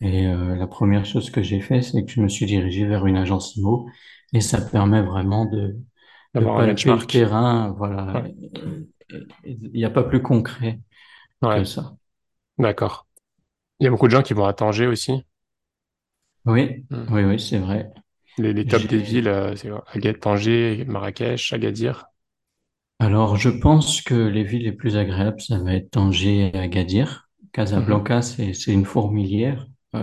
et euh, la première chose que j'ai fait, c'est que je me suis dirigé vers une agence IMO et ça permet vraiment de, de D'avoir un benchmark. terrain. Voilà, Ouais, il n'y a pas plus concret que ça. d'accord. Il y a beaucoup de gens qui vont à Tanger aussi? Oui, Hmm. oui, oui, c'est vrai. Les, les tops des villes, euh, c'est Agadez, Tanger, Marrakech, Agadir. Alors, je pense que les villes les plus agréables, ça va être Tanger et Agadir. Mhm. Casablanca, c'est, c'est une fourmilière. Euh,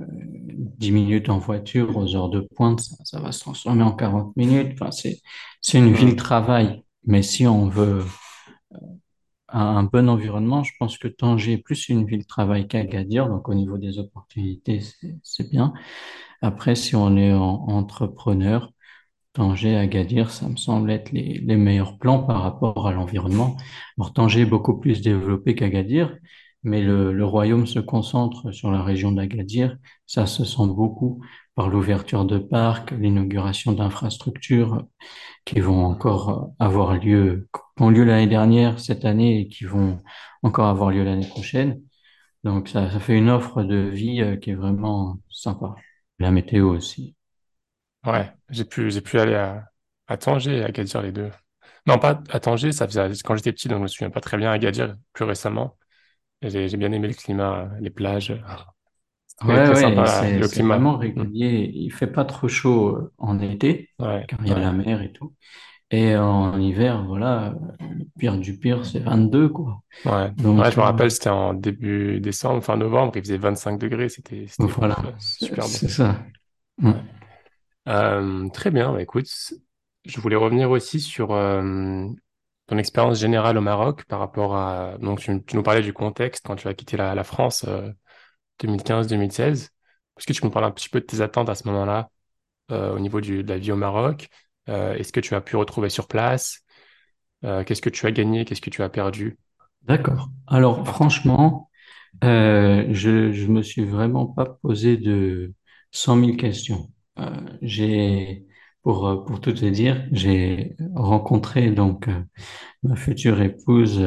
euh, 10 minutes en voiture aux heures de pointe, ça, ça va se transformer en 40 minutes. Enfin, c'est, c'est une Hmm. ville-travail. Mais si on veut un, un bon environnement, je pense que Tanger est plus une ville-travail qu'Agadir. Donc, au niveau des opportunités, c'est, c'est bien. Après, si on est en- entrepreneur, Tanger, Agadir, ça me semble être les, meilleurs plans par rapport à l'environnement. Tanger est beaucoup plus développé qu'Agadir, mais le, le royaume se concentre sur la région d'Agadir. Ça se sent beaucoup par l'ouverture de parcs, l'inauguration d'infrastructures qui vont encore avoir lieu, qui ont lieu l'année dernière, cette année, et qui vont encore avoir lieu l'année prochaine. Donc, ça, ça fait une offre de vie euh, qui est vraiment sympa. La météo aussi. Ouais, j'ai pu, j'ai pu aller à, à Tanger et à Agadir les deux. Non, pas à Tanger, ça faisait quand j'étais petit, donc je me souviens pas très bien. À Agadir, plus récemment. J'ai j'ai bien aimé le climat, les plages. Ouais, ouais, c'est, le c'est climat. vraiment Hmm. régulier. Il fait pas trop chaud euh, en été, Ouais, car il y a ouais, la mer et tout. Et en hiver, voilà, le pire du pire, c'est 22, quoi. ouais. Ouais, je Donc, me euh, rappelle, c'était en début décembre, fin novembre, il faisait 25 degrés, c'était, voilà, ouf, euh, c'est ça. Mm. Ouais. Euh, très bien, bah, écoute, je voulais revenir aussi sur euh, ton expérience générale au Maroc par rapport à... Donc, tu, nous parlais du contexte quand tu as quitté la, la France, euh, 2015-2016. Est-ce que tu peux me parler un petit peu de tes attentes à ce moment-là euh, au niveau de la vie au Maroc? Est-ce que tu as pu retrouver sur place? Qu'est-ce que tu as gagné? Qu'est-ce que tu as perdu? D'accord. Alors, franchement, je, je me suis vraiment pas posé de cent mille questions. Euh, j'ai, pour, euh, pour tout te dire, j'ai rencontré donc euh, ma future épouse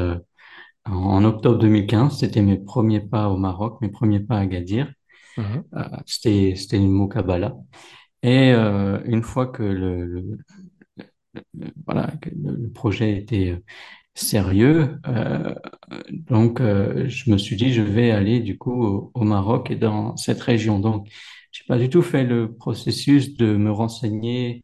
En octobre 2015, c'était mes premiers pas au Maroc, mes premiers pas à Agadir. Mhm, Euh, c'était, c'était une Moukabala. Et euh, une fois que le, le- le- voilà, que le, projet était sérieux, euh, donc euh, je me suis dit, je vais aller du coup au, au Maroc et dans cette région. Donc, j'ai pas du tout fait le processus de me renseigner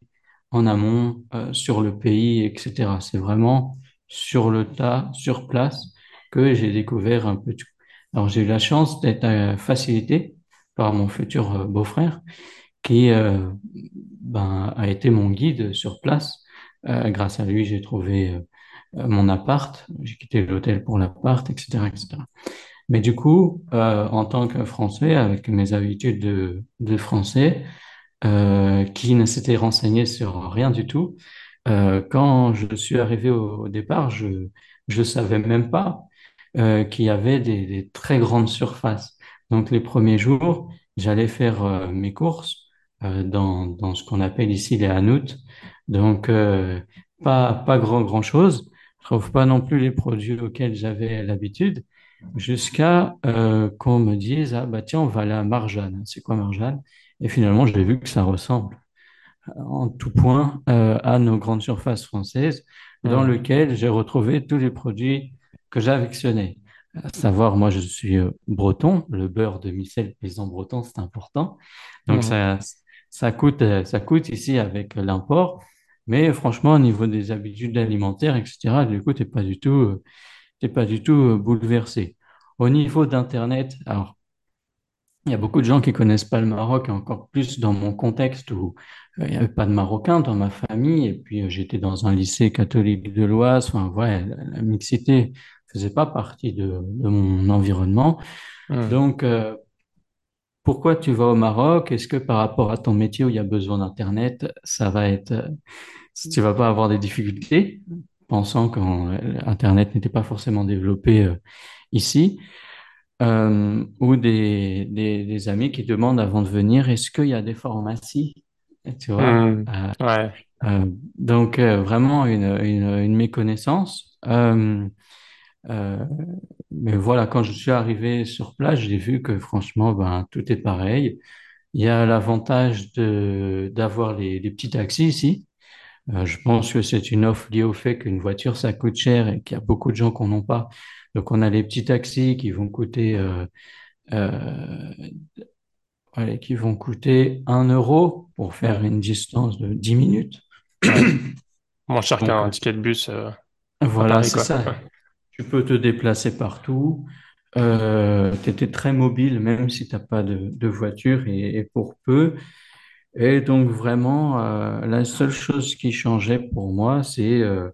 en amont euh, sur le pays, etc. C'est vraiment sur le tas, sur place, que j'ai découvert un peu tout. Alors, j'ai eu la chance d'être euh, facilité par mon futur euh, beau-frère qui ben, a été mon guide sur place. Grâce à lui, j'ai trouvé mon appart, j'ai quitté l'hôtel pour l'appart, etc., etc. Mais du coup, euh, en tant que Français, avec mes habitudes de, de français, euh, qui ne s'était renseigné sur rien du tout, euh, quand je suis arrivé au, au départ, je je savais même pas euh, qu'il y avait des, des très grandes surfaces. Donc les premiers jours, j'allais faire euh, mes courses euh, dans, dans ce qu'on appelle ici les hanout. Donc pas pas grand grand chose. Je trouve pas non plus les produits auxquels j'avais l'habitude jusqu'à euh, qu'on me dise ah bah tiens on va aller à Marjane. C'est quoi Marjane? Et finalement j'ai vu que ça ressemble en tout point euh, à nos grandes surfaces françaises, dans mhm, lesquelles j'ai retrouvé tous les produits que j'affectionnais. À savoir, moi, je suis euh, breton, le beurre de micelle paysan breton, c'est important. Donc, ça, ça coûte, euh, ça coûte ici avec l'import. Mais franchement, au niveau des habitudes alimentaires, etc., du coup, t'es pas du tout, t'es pas du tout euh, bouleversé. Au niveau d'Internet, alors, il y a beaucoup de gens qui connaissent pas le Maroc, et encore plus dans mon contexte où euh, il n'y avait pas de Marocains dans ma famille, et puis euh, j'étais dans un lycée catholique de l'Oise. Enfin, ouais, la, mixité faisait pas partie de, de mon environnement. Mhm. Donc, euh, pourquoi tu vas au Maroc? Est-ce que par rapport à ton métier où il y a besoin d'Internet, ça va être, tu vas pas avoir des difficultés, pensant qu'Internet n'était pas forcément développé euh, ici, euh, ou des, des, des amis qui demandent avant de venir, est-ce qu'il y a des pharmacies? Tu vois? Hmm. Euh, Ouais. euh, donc, vraiment une, une, une méconnaissance. Mais voilà, quand je suis arrivé sur place, j'ai vu que franchement, ben, tout est pareil. Il y a l'avantage d'avoir les, les petits taxis ici. Euh, je pense que c'est une offre liée au fait qu'une voiture, ça coûte cher et qu'il y a beaucoup de gens qui n'en ont pas. Donc, on a les petits taxis qui vont coûter, euh, euh, allez, qui vont coûter un euro pour faire une distance de 10 minutes. [coughs] Moins cher qu'un ticket de bus euh, voilà, c'est ça. Tu peux te déplacer partout. Tu étais très mobile, même si tu n'as pas de, de voiture et, et pour peu. Et donc, vraiment, euh, la seule chose qui changeait pour moi, c'est euh,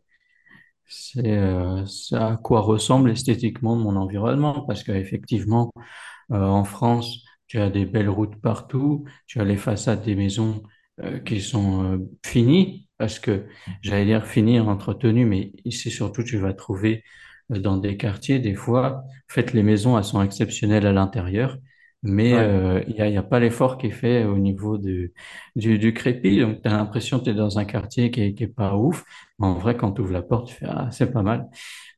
euh, à quoi ressemble esthétiquement mon environnement. Parce qu'effectivement, euh, en France, tu as des belles routes partout, tu as les façades des maisons euh, qui sont finies, parce que j'allais dire finies, entretenues, mais ici surtout, tu vas trouver dans des quartiers, des fois, en fait, les maisons, elles sont exceptionnelles à l'intérieur, mais Ouais. euh, il n'y a, il y a pas l'effort qui est fait au niveau du, du, du crépi, donc tu as l'impression que tu es dans un quartier qui est, qui est pas ouf, mais en vrai, quand tu ouvres la porte, tu fais, ah, c'est pas mal.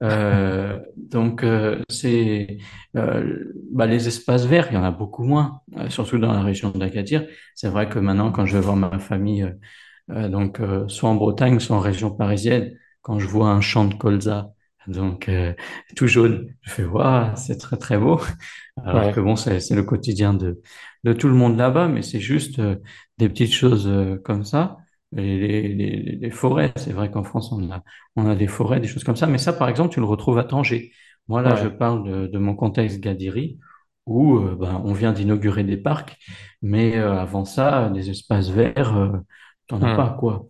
Euh, [laughs] donc, euh, c'est euh, bah, les espaces verts, il y en a beaucoup moins, euh, surtout dans la région d'Agadir. C'est vrai que maintenant, quand je vais voir ma famille, euh, euh, donc euh, soit en Bretagne, soit en région parisienne, quand je vois un champ de colza, donc euh, tout jaune, je fais waouh, c'est très très beau. Alors que bon, c'est le quotidien de de tout le monde là-bas, mais c'est juste euh, des petites choses euh, comme ça. Et les, les, les forêts, c'est vrai qu'en France, on a, on a des forêts, des choses comme ça. Mais ça, par exemple, tu le retrouves à Tanger. Moi, là, je parle de, de mon contexte Gadiri, où euh, ben, on vient d'inaugurer des parcs, mais euh, avant ça, des espaces verts, euh, t'en as Hmm. pas, quoi.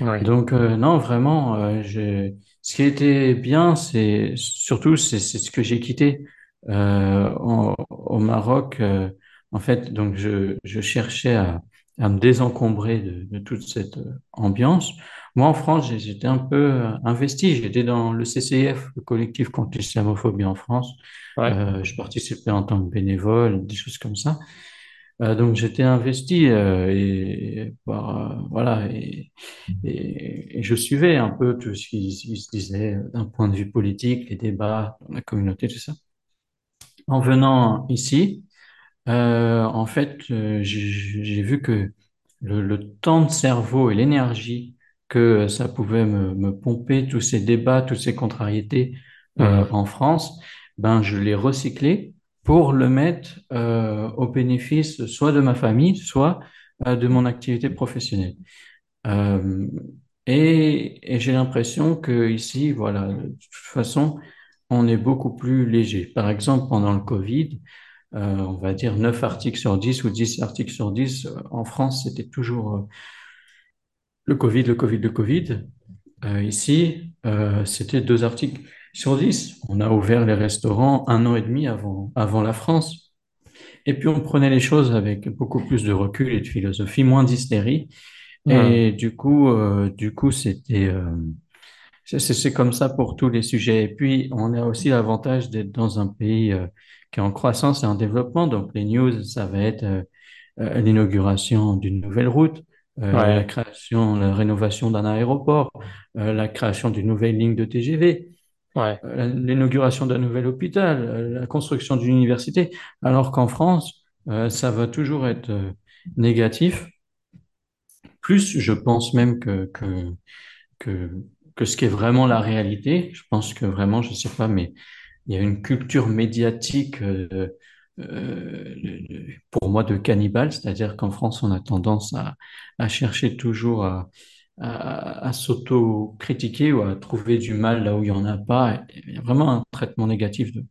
Ouais. Donc, euh, non, vraiment, euh, je... ce qui était bien, c'est surtout, c'est c'est ce que j'ai quitté euh, en- au Maroc. euh, en fait, donc, je, je cherchais à, à me désencombrer de, de toute cette euh, ambiance. Moi, en France, j'étais un peu euh, investi. J'étais dans le CCIF, le collectif contre l'islamophobie en France. Ouais. Euh, je participais en tant que bénévole, des choses comme ça. Euh, donc j'étais investi euh, et, par, euh, voilà et, et, et je suivais un peu tout ce qui, se disait d'un point de vue politique, les débats dans la communauté, tout ça. En venant ici, euh, en fait, euh, j'ai vu que le, le temps de cerveau et l'énergie que ça pouvait me, me pomper, tous ces débats, toutes ces contrariétés euh, Hmm. en France, ben je l'ai recyclé pour le mettre euh, au bénéfice soit de ma famille, soit euh, de mon activité professionnelle. Euh, et j'ai l'impression que ici, voilà, de toute façon, on est beaucoup plus léger. Par exemple, pendant le Covid, on va dire 9 articles sur 10 ou 10 articles sur 10 euh, en France, c'était toujours le Covid, le Covid, le Covid. Ici, c'était deux articles sur 10. On a ouvert les restaurants un an et demi avant, avant la France. Et puis, on prenait les choses avec beaucoup plus de recul et de philosophie, moins d'hystérie. Hmm. Et du coup, euh, du coup, c'était, euh, c'est comme ça pour tous les sujets. Et puis, on a aussi l'avantage d'être dans un pays euh, qui est en croissance et en développement. Donc, les news, ça va être l'inauguration d'une nouvelle route, la création, la rénovation d'un aéroport, la création d'une nouvelle ligne de TGV, Euh, l'inauguration d'un nouvel hôpital, euh, la construction d'une université. Alors qu'en France, euh, ça va toujours être négatif. Plus, je pense même que, que que, que ce qui est vraiment la réalité. Je pense que vraiment, je sais pas, mais il y a une culture médiatique, pour moi, de cannibale, c'est-à-dire qu'en France, on a tendance à, à chercher toujours à, à, à s'auto-critiquer ou à trouver du mal là où il y en a pas. Il y a vraiment un traitement négatif de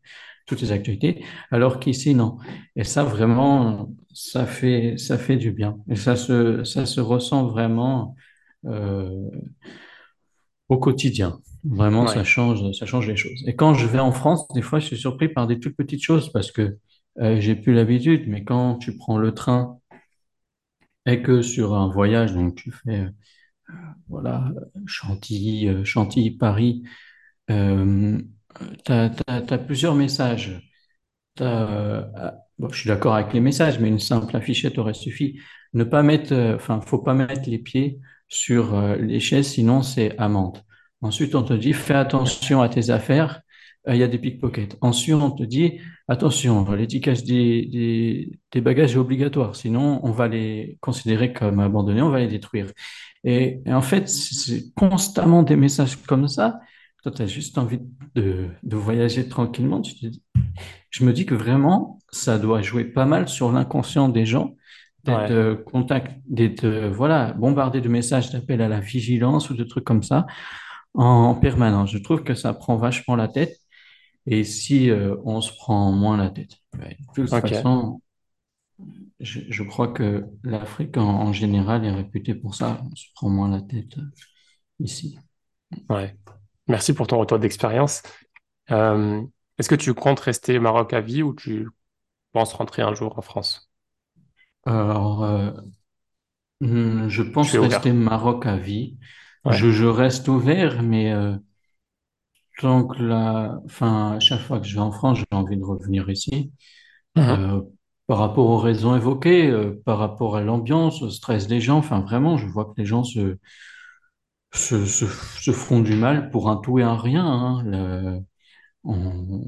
toutes les activités, alors qu'ici, non. Et ça, vraiment, ça fait, ça fait du bien. Et ça se, ça se ressent vraiment. euh, au quotidien. Vraiment, ça change, ça change les choses. Et quand je vais en France, des fois, je suis surpris par des toutes petites choses parce que euh, j'ai plus l'habitude. Mais quand tu prends le train et que sur un voyage, donc tu fais voilà, Chantilly, euh, Chantilly, Paris. Euh, tu as, plusieurs messages. T'as, euh, ah, bon, je suis d'accord avec les messages, mais une simple affichette aurait suffi. Ne pas mettre, enfin, faut pas mettre les pieds sur les chaises, sinon c'est amende. Ensuite, on te dit, fais attention à tes affaires, il y a des pickpockets. Ensuite, on te dit, attention, l'étiquette des, des, des bagages est obligatoire, sinon on va les considérer comme abandonnés, on va les détruire. Et, et en fait, c'est constamment des messages comme ça. Toi, tu as juste envie de, de voyager tranquillement. Tu te dis, je me dis que vraiment, ça doit jouer pas mal sur l'inconscient des gens d'être Ouais, euh, contact, d'être euh, voilà, bombardé de messages d'appel à la vigilance ou de trucs comme ça en, permanence. Je trouve que ça prend vachement la tête. Et si euh, on se prend moins la tête, de toute ok, façon, je, je crois que l'Afrique en, en général est réputée pour ça. On se prend moins la tête euh, ici. ouais. Merci pour ton retour d'expérience. Euh, est-ce que tu comptes rester au Maroc à vie ou tu penses rentrer un jour en France? Alors, euh, hmm, je pense es rester ouvert. Maroc à vie. Ouais. Je, je reste ouvert, mais euh, tant que la, enfin, à chaque fois que je vais en France, j'ai envie de revenir ici. Mhm. Euh, par rapport aux raisons évoquées, euh, par rapport à l'ambiance, au stress des gens, enfin, vraiment, je vois que les gens se, se, se, du mal pour un tout et un rien. hein. Le- on-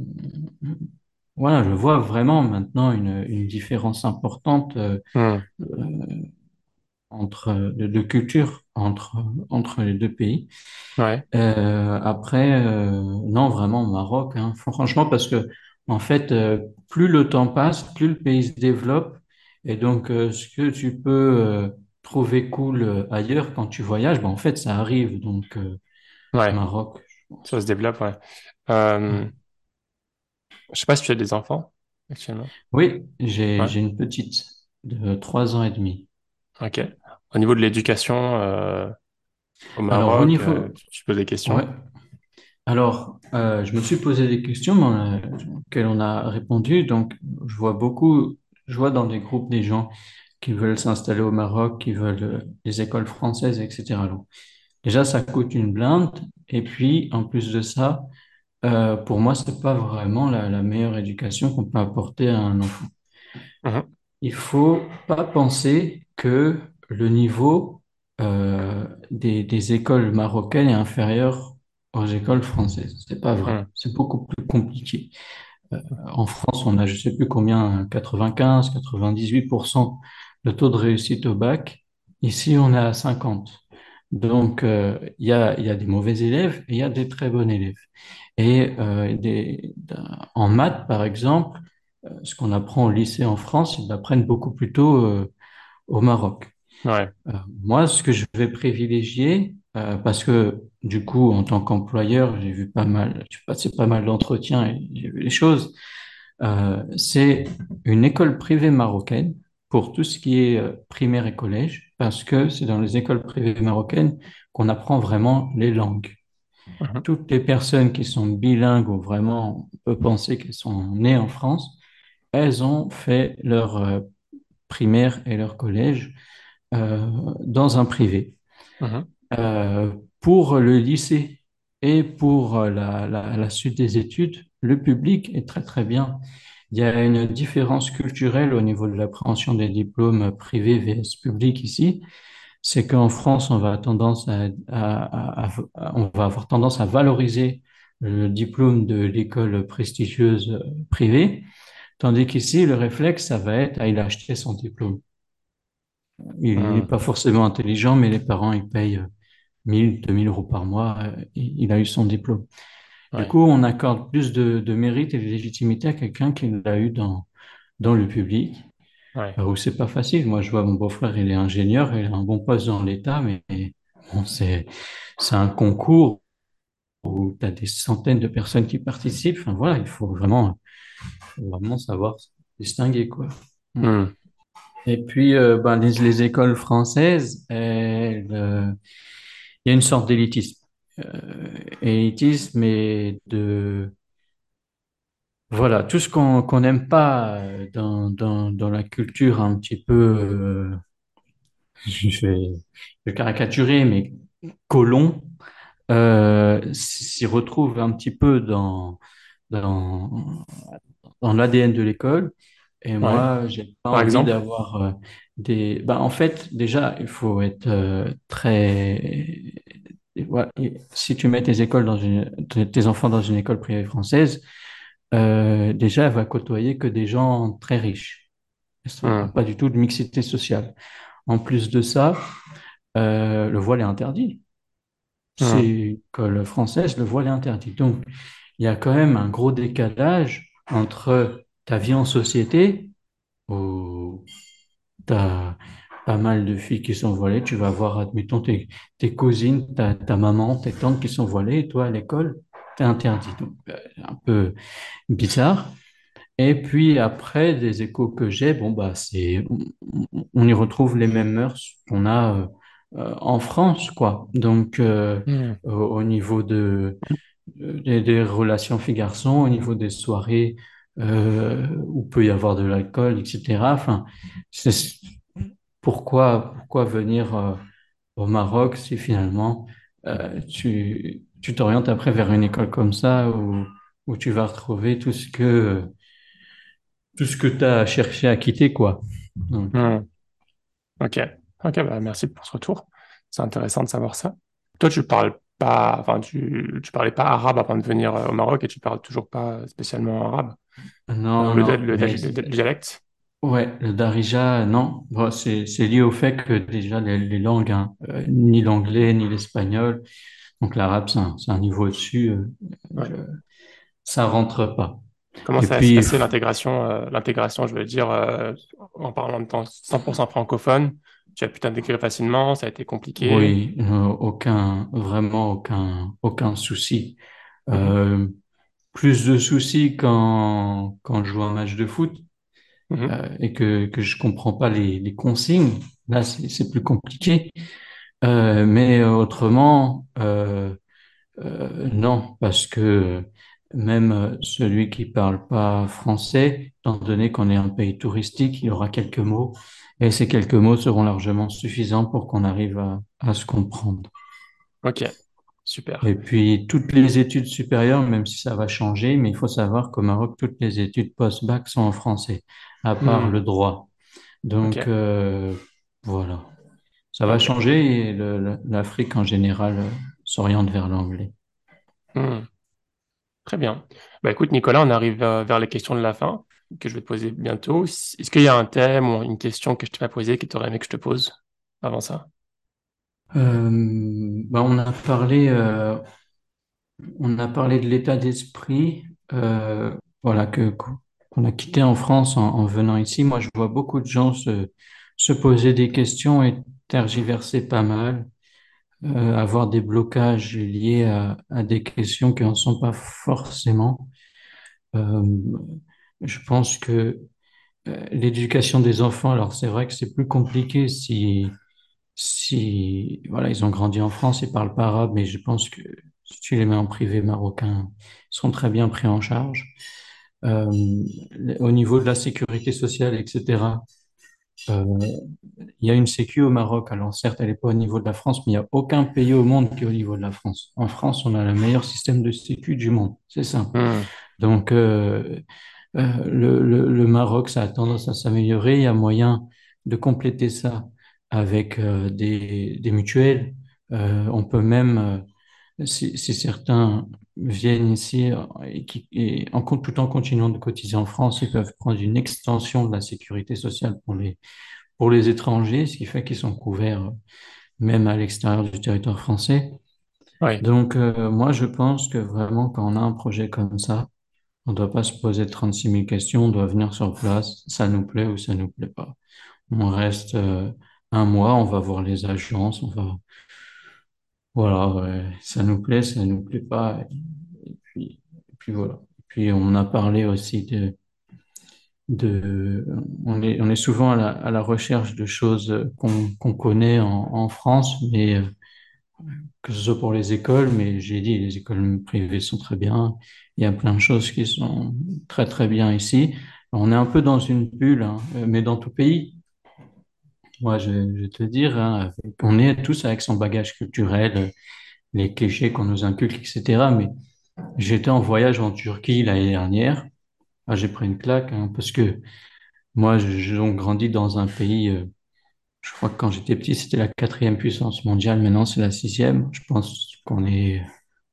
voilà, je vois vraiment maintenant une, une différence importante euh, Mhm. entre de, de culture entre entre les deux pays. Ouais, Euh, après, euh, non, vraiment Maroc, hein. Franchement, parce que en fait, euh, plus le temps passe, plus le pays se développe, et donc euh, ce que tu peux euh, trouver cool ailleurs quand tu voyages, ben, en fait, ça arrive. Donc ouais, Maroc, ça se développe, ouais. Euh, Ouais. je sais pas si tu as des enfants actuellement. Oui, j'ai Ouais, une petite de trois ans et demi. ok. Au niveau de l'éducation euh, au Alors au Maroc, euh, tu, poses des questions? Alors, euh, je me suis posé des questions mais a- auxquelles on a répondu. Donc, je vois beaucoup, je vois dans des groupes des gens qui veulent s'installer au Maroc, qui veulent euh, des écoles françaises, etc. Donc, déjà, ça coûte une blinde. Et puis, en plus de ça, euh, pour moi, c'est pas vraiment la, la meilleure éducation qu'on peut apporter à un enfant. Mhm. Il faut pas penser que le niveau euh, des, des écoles marocaines est inférieur aux écoles françaises. C'est pas vrai. Mhm. C'est beaucoup plus compliqué. Euh, en France, on a, je sais plus combien, 95, 98% de taux de réussite au bac. Ici, on est à 50. Donc, euh, il y a, y a des mauvais élèves et il y a des très bons élèves. Et euh, des, en maths, par exemple, ce qu'on apprend au lycée en France, ils l'apprennent beaucoup plus tôt au Maroc. Ouais, moi, ce que je vais privilégier, euh, parce que du coup, en tant qu'employeur, j'ai vu pas mal, j'ai passé pas mal d'entretiens et j'ai vu les choses, euh, c'est une école privée marocaine pour tout ce qui est euh, primaire et collège, parce que c'est dans les écoles privées marocaines qu'on apprend vraiment les langues. Mhm. Toutes les personnes qui sont bilingues ou vraiment, on peut penser qu'elles sont nées en France, elles ont fait leur euh, primaire et leur collège euh, dans un privé. Mhm. Euh, pour le lycée et pour euh, la, la, la suite des études, le public est très très bien. Il y a une différence culturelle au niveau de l'appréhension des diplômes privés vs publics ici. C'est qu'en France, on va tendance à, à- à- à- on va avoir tendance à valoriser le diplôme de l'école prestigieuse privée, tandis qu'ici, le réflexe, ça va être, ah, il a acheté son diplôme. Il n'est Mhm. pas forcément intelligent, mais les parents, ils payent 1000, 2000 euros par mois, euh, il a eu son diplôme. Du coup, on accorde plus de, de mérite et de légitimité à quelqu'un qui l'a eu dans, dans le public, ouais. euh, où c'est pas facile. Moi, je vois mon beau-frère, il est ingénieur, il a un bon poste dans l'État, mais bon, c'est, un concours où tu as des centaines de personnes qui participent. Enfin, voilà, il faut vraiment, vraiment savoir se distinguer, quoi. Mm. Mhm. Et puis, euh, ben, les, les écoles françaises, elles, euh, il y a une sorte d'élitisme. Euh, élitisme et de, voilà, tout ce qu'on n'aime pas euh, dans, dans, dans la culture un petit peu, euh, [laughs] je vais, je caricaturer, mais colons euh, s'y retrouvent un petit peu dans, dans, dans l'ADN de l'école. Et Ouais. moi, j'ai pas Par envie d'avoir des. Ben, en fait, déjà, il faut être euh, très. Ouais, si tu mets tes écoles dans une, tes enfants dans une école privée française, euh, déjà, elle va côtoyer que des gens très riches. Hmm. pas du tout de mixité sociale. En plus de ça, euh, le voile est interdit. C'est Hmm. une école française, le voile est interdit. Donc, il y a quand même un gros décalage entre ta vie en société, où tu as pas mal de filles qui sont voilées, tu vas voir, admettons, tes, tes cousines, ta, ta maman, tes tantes qui sont voilées, et toi, à l'école, t'es interdit. Donc, euh, un peu bizarre. Et puis après, des échos que j'ai, bon, bah, c'est, on, y retrouve les mêmes mœurs qu'on a euh, euh, en France, quoi. Donc, euh, Hmm. au, au niveau de, des, des relations filles-garçons, au niveau des soirées euh, où peut y avoir de l'alcool, etc. Pourquoi, pourquoi venir euh, au Maroc si finalement euh, tu, tu t'orientes après vers une école comme ça où, où tu vas retrouver tout ce que tout ce que tu as cherché à quitter, quoi. Ok. Ok, bah merci pour ce retour. C'est intéressant de savoir ça. Toi, tu parles pas, enfin, tu, tu parlais pas arabe avant de venir euh, au Maroc et tu parles toujours pas spécialement arabe. Non, le, non, le, le- dialecte? ouais, le Darija, non, Bon, c'est lié au fait que déjà les, les langues, hein, euh, ni l'anglais ni l'espagnol, donc l'arabe, c'est un, niveau au-dessus, euh, Ouais. ça rentre pas. Comment Et ça s'est puis, passé l'intégration, euh, l'intégration, je veux dire, euh, en parlant de temps 100% francophone, tu as pu t'intégrer facilement, ça a été compliqué? oui, aucun, vraiment aucun, aucun souci. Plus de soucis quand, quand je joue un match de foot Mhm. euh, et que, que je comprends pas les, les consignes. Là, c'est plus compliqué. Euh, mais autrement, euh, non, parce que même celui qui parle pas français, étant donné qu'on est un pays touristique, il aura quelques mots, et ces quelques mots seront largement suffisants pour qu'on arrive à, à se comprendre. Ok, super. Et puis, toutes les études supérieures, même si ça va changer, mais il faut savoir qu'au Maroc, toutes les études post-bac sont en français, à part Hmm. le droit. Donc, euh, voilà. Ça va changer et l'Afrique en général euh, s'oriente vers l'anglais. Hmm. Très bien. Bah écoute, Nicolas, on arrive euh, vers les questions de la fin que je vais te poser bientôt. Est-ce qu'il y a un thème ou une question que je t'ai pas posée que tu aurais aimé que je te pose avant ça? Euh, bah, on a parlé, euh, on a parlé de l'état d'esprit, euh, voilà, que, qu'on a quitté en France en, en venant ici. Moi, je vois beaucoup de gens se, se poser des questions et tergiverser pas mal, euh, avoir des blocages liés à, à des questions qui n'en sont pas forcément. Euh, je pense que l'éducation des enfants, alors c'est vrai que c'est plus compliqué si Si, voilà, ils ont grandi en France, ils parlent pas arabe, mais je pense que si tu les mets en privé marocain, ils seront très bien pris en charge. Euh, au niveau de la sécurité sociale, etc., euh, il y a une sécu au Maroc. Alors certes, elle n'est pas au niveau de la France, mais il n'y a aucun pays au monde qui est au niveau de la France. En France, on a le meilleur système de sécu du monde. C'est simple. Hmm. Donc, euh, le, le- le Maroc, ça a tendance à s'améliorer. Il y a moyen de compléter ça avec euh, des, des mutuelles. Euh, on peut même, euh, si, si certains viennent ici et, qui, et en, tout en continuant de cotiser en France, ils peuvent prendre une extension de la sécurité sociale pour les, pour les étrangers, ce qui fait qu'ils sont couverts même à l'extérieur du territoire français. Oui. Donc, euh, moi, je pense que vraiment, quand on a un projet comme ça, on ne doit pas se poser 36 000 questions, on doit venir sur place, ça nous plaît ou ça nous plaît pas. On reste euh, un mois, on va voir les agences, on va, voilà, ça nous plaît, ça nous plaît pas, et, puis, puis voilà. Et puis on a parlé aussi de, de, on est, on est souvent à la, à la recherche de choses qu'on connaît en, France, mais euh, que ce soit pour les écoles, mais j'ai dit, les écoles privées sont très bien. Il y a plein de choses qui sont très, très bien ici. On est un peu dans une bulle, hein, mais dans tout pays. Moi, je, vais te dire, hein, on est tous avec son bagage culturel, euh, les clichés qu'on nous inculque, etc. Mais j'étais en voyage en Turquie l'année dernière. Ah, j'ai pris une claque, hein, parce que moi, j'ai grandi dans un pays, euh, je crois que quand j'étais petit, c'était la quatrième puissance mondiale. Maintenant, c'est la sixième. Je pense qu'on est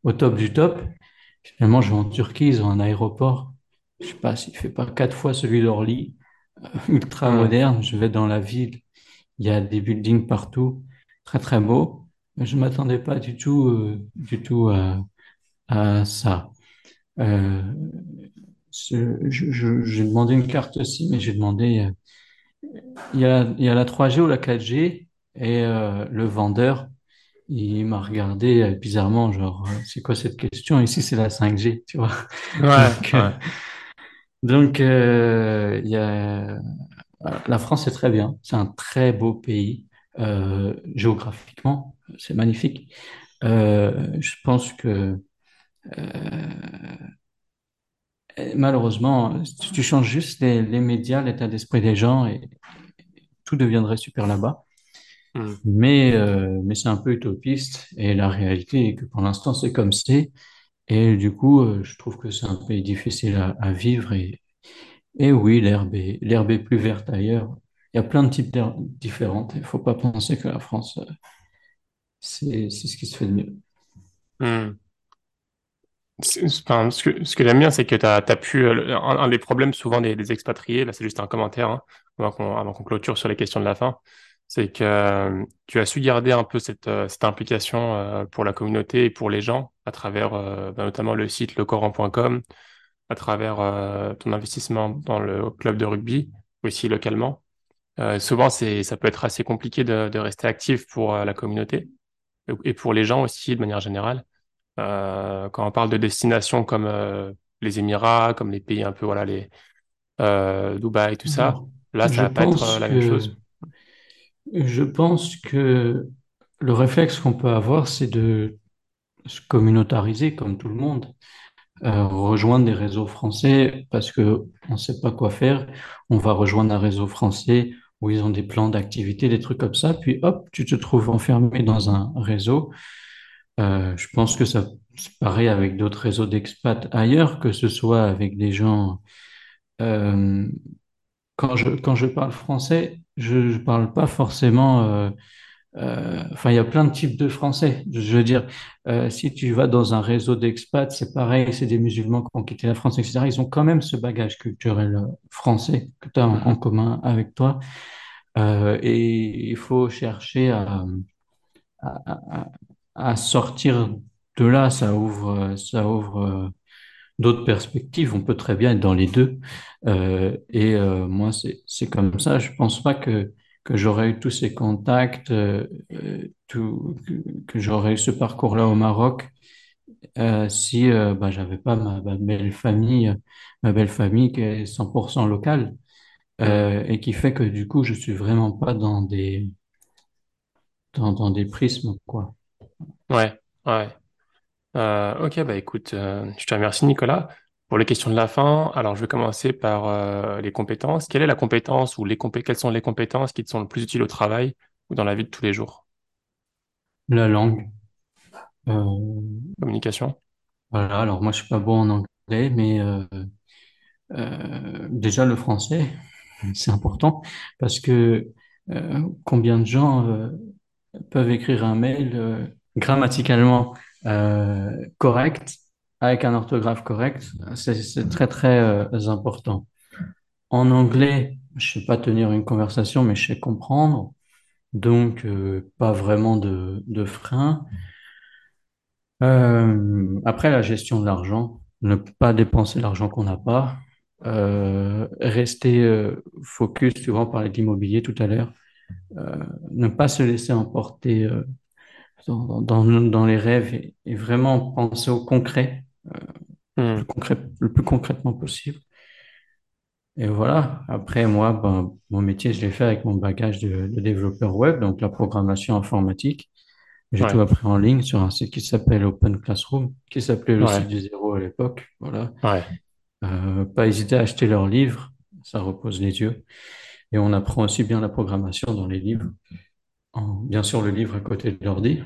au top du top. Finalement, je vais en Turquie, ils ont un aéroport. Je sais pas s'il fait pas quatre fois celui d'Orly, [laughs] ultra Hmm. moderne. Je vais dans la ville. Il y a des buildings partout, très très beau. Mais je m'attendais pas du tout, euh, du tout à, à ça. Euh, j'ai demandé une carte aussi, mais j'ai demandé, euh, il y a, il y a la 3G ou la 4G, et le vendeur, il m'a regardé bizarrement, genre, c'est quoi cette question? Ici, c'est la 5G, tu vois. Ouais, [laughs] Donc, ouais. donc euh, il y a, la France est très bien, c'est un très beau pays. Euh, géographiquement, c'est magnifique. Euh, je pense que euh, malheureusement, tu, tu changes juste les, les médias, l'état d'esprit des gens et tout deviendrait super là-bas. Hmm. Mais, euh, mais c'est un peu utopiste et la réalité est que pour l'instant c'est comme c'est. Et du coup, euh, je trouve que c'est un pays difficile à, à vivre et, et oui, l'herbe est, l'herbe est plus verte ailleurs. Il y a plein de types d'herbes différentes. Il ne faut pas penser que la France, euh, c'est, ce qui se fait de mieux. Hmm. Ce que, ce que j'aime bien, c'est que tu as, pu. euh, un, des problèmes souvent des, expatriés, là c'est juste un commentaire, hein, avant qu'on clôture sur les questions de la fin, c'est que euh, tu as su garder un peu cette, cette implication pour la communauté et pour les gens à travers bah, notamment le site lecoran.com, à travers euh, ton investissement dans le club de rugby, aussi localement. Euh, souvent, c'est, ça peut être assez compliqué de, de rester actif pour euh, la communauté et pour les gens aussi de manière générale. Quand on parle de destinations comme les Émirats, comme les pays un peu, voilà, les Dubaï, tout ça, là, ça je va pas être la même chose. je pense que le réflexe qu'on peut avoir, c'est de se communautariser comme tout le monde. Euh, rejoindre des réseaux français parce que on ne sait pas quoi faire. On va rejoindre un réseau français où ils ont des plans d'activité, des trucs comme ça. Puis hop, tu te trouves enfermé dans un réseau. Euh, je pense que ça c'est pareil avec d'autres réseaux d'expats ailleurs, que ce soit avec des gens. euh, quand je quand je parle français, je ne parle pas forcément. Euh, enfin, il y a plein de types de Français. Je veux dire, euh, si tu vas dans un réseau d'expats, c'est pareil, c'est des musulmans qui ont quitté la France, etc. Ils ont quand même ce bagage culturel euh, français que tu as en, commun avec toi. Et il faut chercher à, sortir de là. Ça ouvre, ça ouvre d'autres perspectives. On peut très bien être dans les deux. Et euh, moi, c'est, c'est comme ça. Je pense pas que, que j'aurais eu tous ces contacts, euh, euh, tout, que, j'aurais eu ce parcours-là au Maroc euh, si euh, bah, j'avais pas ma, belle famille, ma belle famille qui est 100% locale et qui fait que du coup, je suis vraiment pas dans des, dans, des prismes, quoi. Ouais, ouais. Ok, bah écoute, je te remercie Nicolas. Pour les questions de la fin, alors je vais commencer par euh, les compétences. Quelle est la compétence ou les compé quelles sont les compétences qui te sont le plus utiles au travail ou dans la vie de tous les jours? La langue. Euh, Communication? voilà, alors moi, je suis pas bon en anglais, mais euh, Euh, déjà le français, [laughs] c'est important parce que combien de gens peuvent écrire un mail grammaticalement correct avec un orthographe correct, c'est très très euh, important. En anglais, je sais pas tenir une conversation, mais je sais comprendre, donc euh, pas vraiment de, de frein. Euh, après, la gestion de l'argent, ne pas dépenser l'argent qu'on n'a pas, rester focus, tu vois, on tout à l'heure, ne pas se laisser emporter dans, dans, dans les rêves et, et vraiment penser au concret, Hmm. le concret, le plus concrètement possible. Et voilà, après, moi, ben, mon métier, je l'ai fait avec mon bagage de, de développeur web, donc la programmation informatique. J'ai tout appris en ligne sur un site qui s'appelle Open Classroom, qui s'appelait le site ouais, du zéro à l'époque. Voilà. ouais. Euh, pas hésiter à acheter leurs livres, ça repose les yeux. Et on apprend aussi bien la programmation dans les livres, en- bien sûr le livre à côté de l'ordi,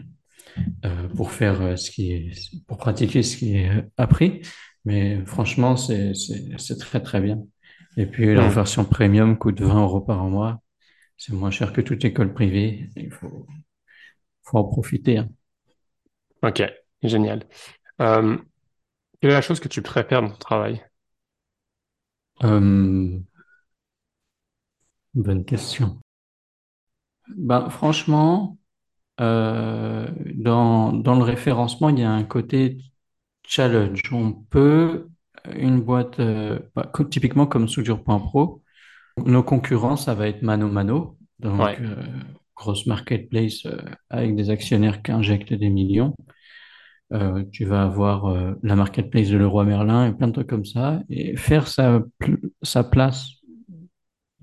euh, pour faire euh, ce qui est, pour pratiquer ce qui est appris. Mais franchement, c'est, très très bien. Et puis la version premium coûte 20 euros par mois. C'est moins cher que toute école privée. Il faut, faut en profiter. hein. Ok, génial. Euh, quelle est la chose que tu préfères dans ton travail? Euh, bonne question. Ben, franchement, euh, dans, dans le référencement, il y a un côté challenge. On peut, une boîte, euh, bah, co- typiquement comme Soudure.pro, nos concurrents, ça va être Mano Mano, donc Ouais. euh, grosse marketplace euh, avec des actionnaires qui injectent des millions. Euh, tu vas avoir euh, la marketplace de Leroy Merlin et plein de trucs comme ça. Et faire sa, pl- sa place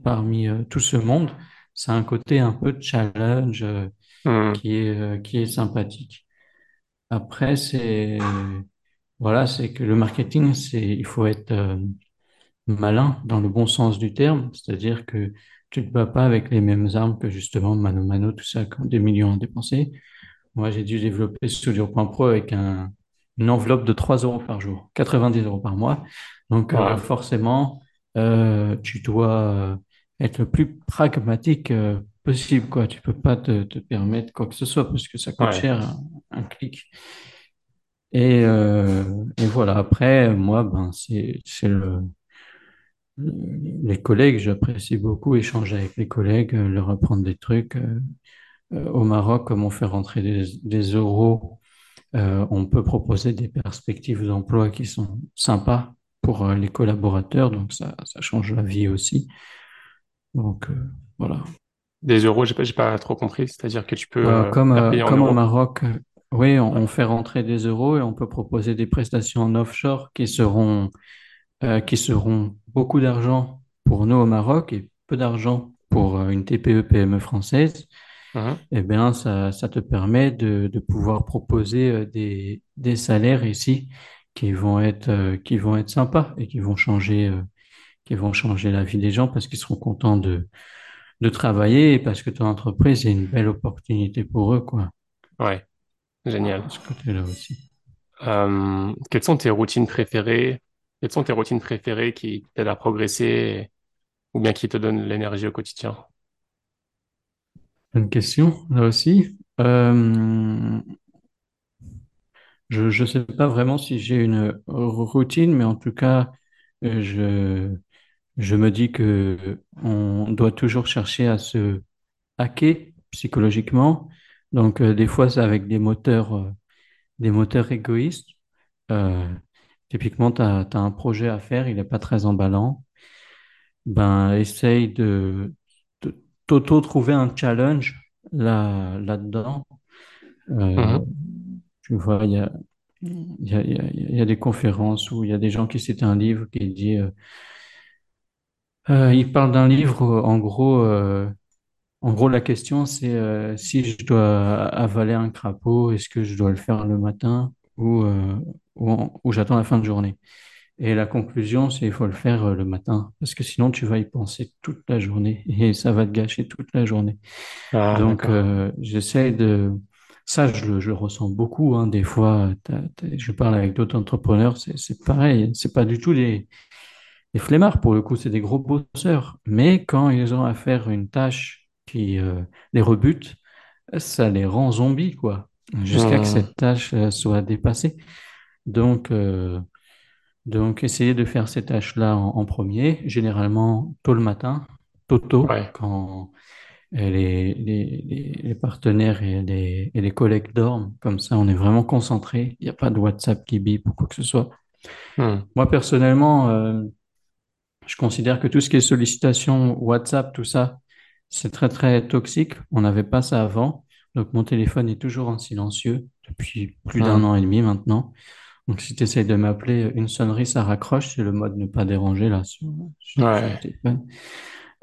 parmi euh, tout ce monde, c'est un côté un peu challenge euh, Hmm. qui est, euh, qui est sympathique. Après, c'est voilà, c'est que le marketing, c'est il faut être euh, malin dans le bon sens du terme, c'est-à-dire que tu ne te bats pas avec les mêmes armes que justement Mano Mano, tout ça, qui ont des millions à dépenser. Moi, j'ai dû développer Studio.pro avec un, une enveloppe de 3 euros par jour, 90 euros par mois. Donc, Ouais. forcément, tu dois être le plus pragmatique euh, possible, quoi. Tu peux pas te, te permettre quoi que ce soit parce que ça coûte Ouais. cher un, un clic. Et, euh, et voilà, après, moi, ben, c'est, le, les collègues, j'apprécie beaucoup échanger avec les collègues, euh, leur apprendre des trucs. Au Maroc, comme on fait rentrer des, des euros euh, on peut proposer des perspectives d'emploi qui sont sympas pour les collaborateurs, donc ça, ça change la vie aussi. Donc euh, voilà. Des euros, j'ai pas, pas trop compris. C'est-à-dire que tu peux Euh, euh, comme, euh, payer en comme au? Maroc, oui, on, fait rentrer des euros et on peut proposer des prestations en offshore qui seront, qui seront beaucoup d'argent pour nous au Maroc et peu d'argent pour une TPE-PME française. Mhm. Eh bien, ça, ça te permet de, de pouvoir proposer des, des salaires ici qui vont être, qui vont être sympas et qui vont changer, qui vont changer la vie des gens parce qu'ils seront contents de, de travailler et parce que ton entreprise est une belle opportunité pour eux, quoi. Ouais, De génial. ce côté-là aussi. Euh, quelles sont tes routines préférées? Quelles sont tes routines préférées qui t'aident à progresser ou bien qui te donnent l'énergie au quotidien? Bonne question, là aussi. Euh, je ne sais pas vraiment si j'ai une routine, mais en tout cas, euh, je, je me dis que on doit toujours chercher à se hacker psychologiquement. Donc, euh, des fois, c'est avec des moteurs, euh, des moteurs égoïstes. Euh, typiquement, tu as, un projet à faire, il n'est pas très emballant. Ben, essaye de, de t'auto-trouver un challenge là, là-dedans. Mhm. tu vois, il y a, y a, y a, y a des conférences où il y a des gens qui citent un livre qui dit, euh, il parle d'un livre, en gros, euh, En gros, la question, c'est euh, si je dois avaler un crapaud, est-ce que je dois le faire le matin ou, ou, en- ou j'attends la fin de journée? Et la conclusion, c'est qu'il faut le faire le matin, parce que sinon tu vas y penser toute la journée [laughs] et ça va te gâcher toute la journée. Ah, Donc, j'essaie de... Ça, je le, je le ressens beaucoup. hein. Des fois, je parle avec d'autres entrepreneurs, c'est pareil. C'est pas du tout des, des flemmards, pour le coup, c'est des gros bosseurs. Mais quand ils ont à faire une tâche qui euh, les rebute, ça les rend zombies, quoi, jusqu'à que Hmm. cette tâche euh, soit dépassée. Donc, euh, donc essayer de faire ces tâches-là en, en premier, généralement tôt le matin, tôt tôt, Ouais. quand les, les, les, partenaires et les, et les collègues dorment. Comme ça, on est vraiment concentré. Il n'y a pas de WhatsApp qui bip ou quoi que ce soit. Hmm. Moi, personnellement, euh, je considère que tout ce qui est sollicitation, WhatsApp, tout ça, c'est très, très toxique. On n'avait pas ça avant. Donc, mon téléphone est toujours en silencieux depuis plus d'un Hmm. an et demi maintenant. Donc, si tu essayes de m'appeler, une sonnerie, ça raccroche. C'est le mode ne pas déranger là sur, sur, sur le Ouais. téléphone.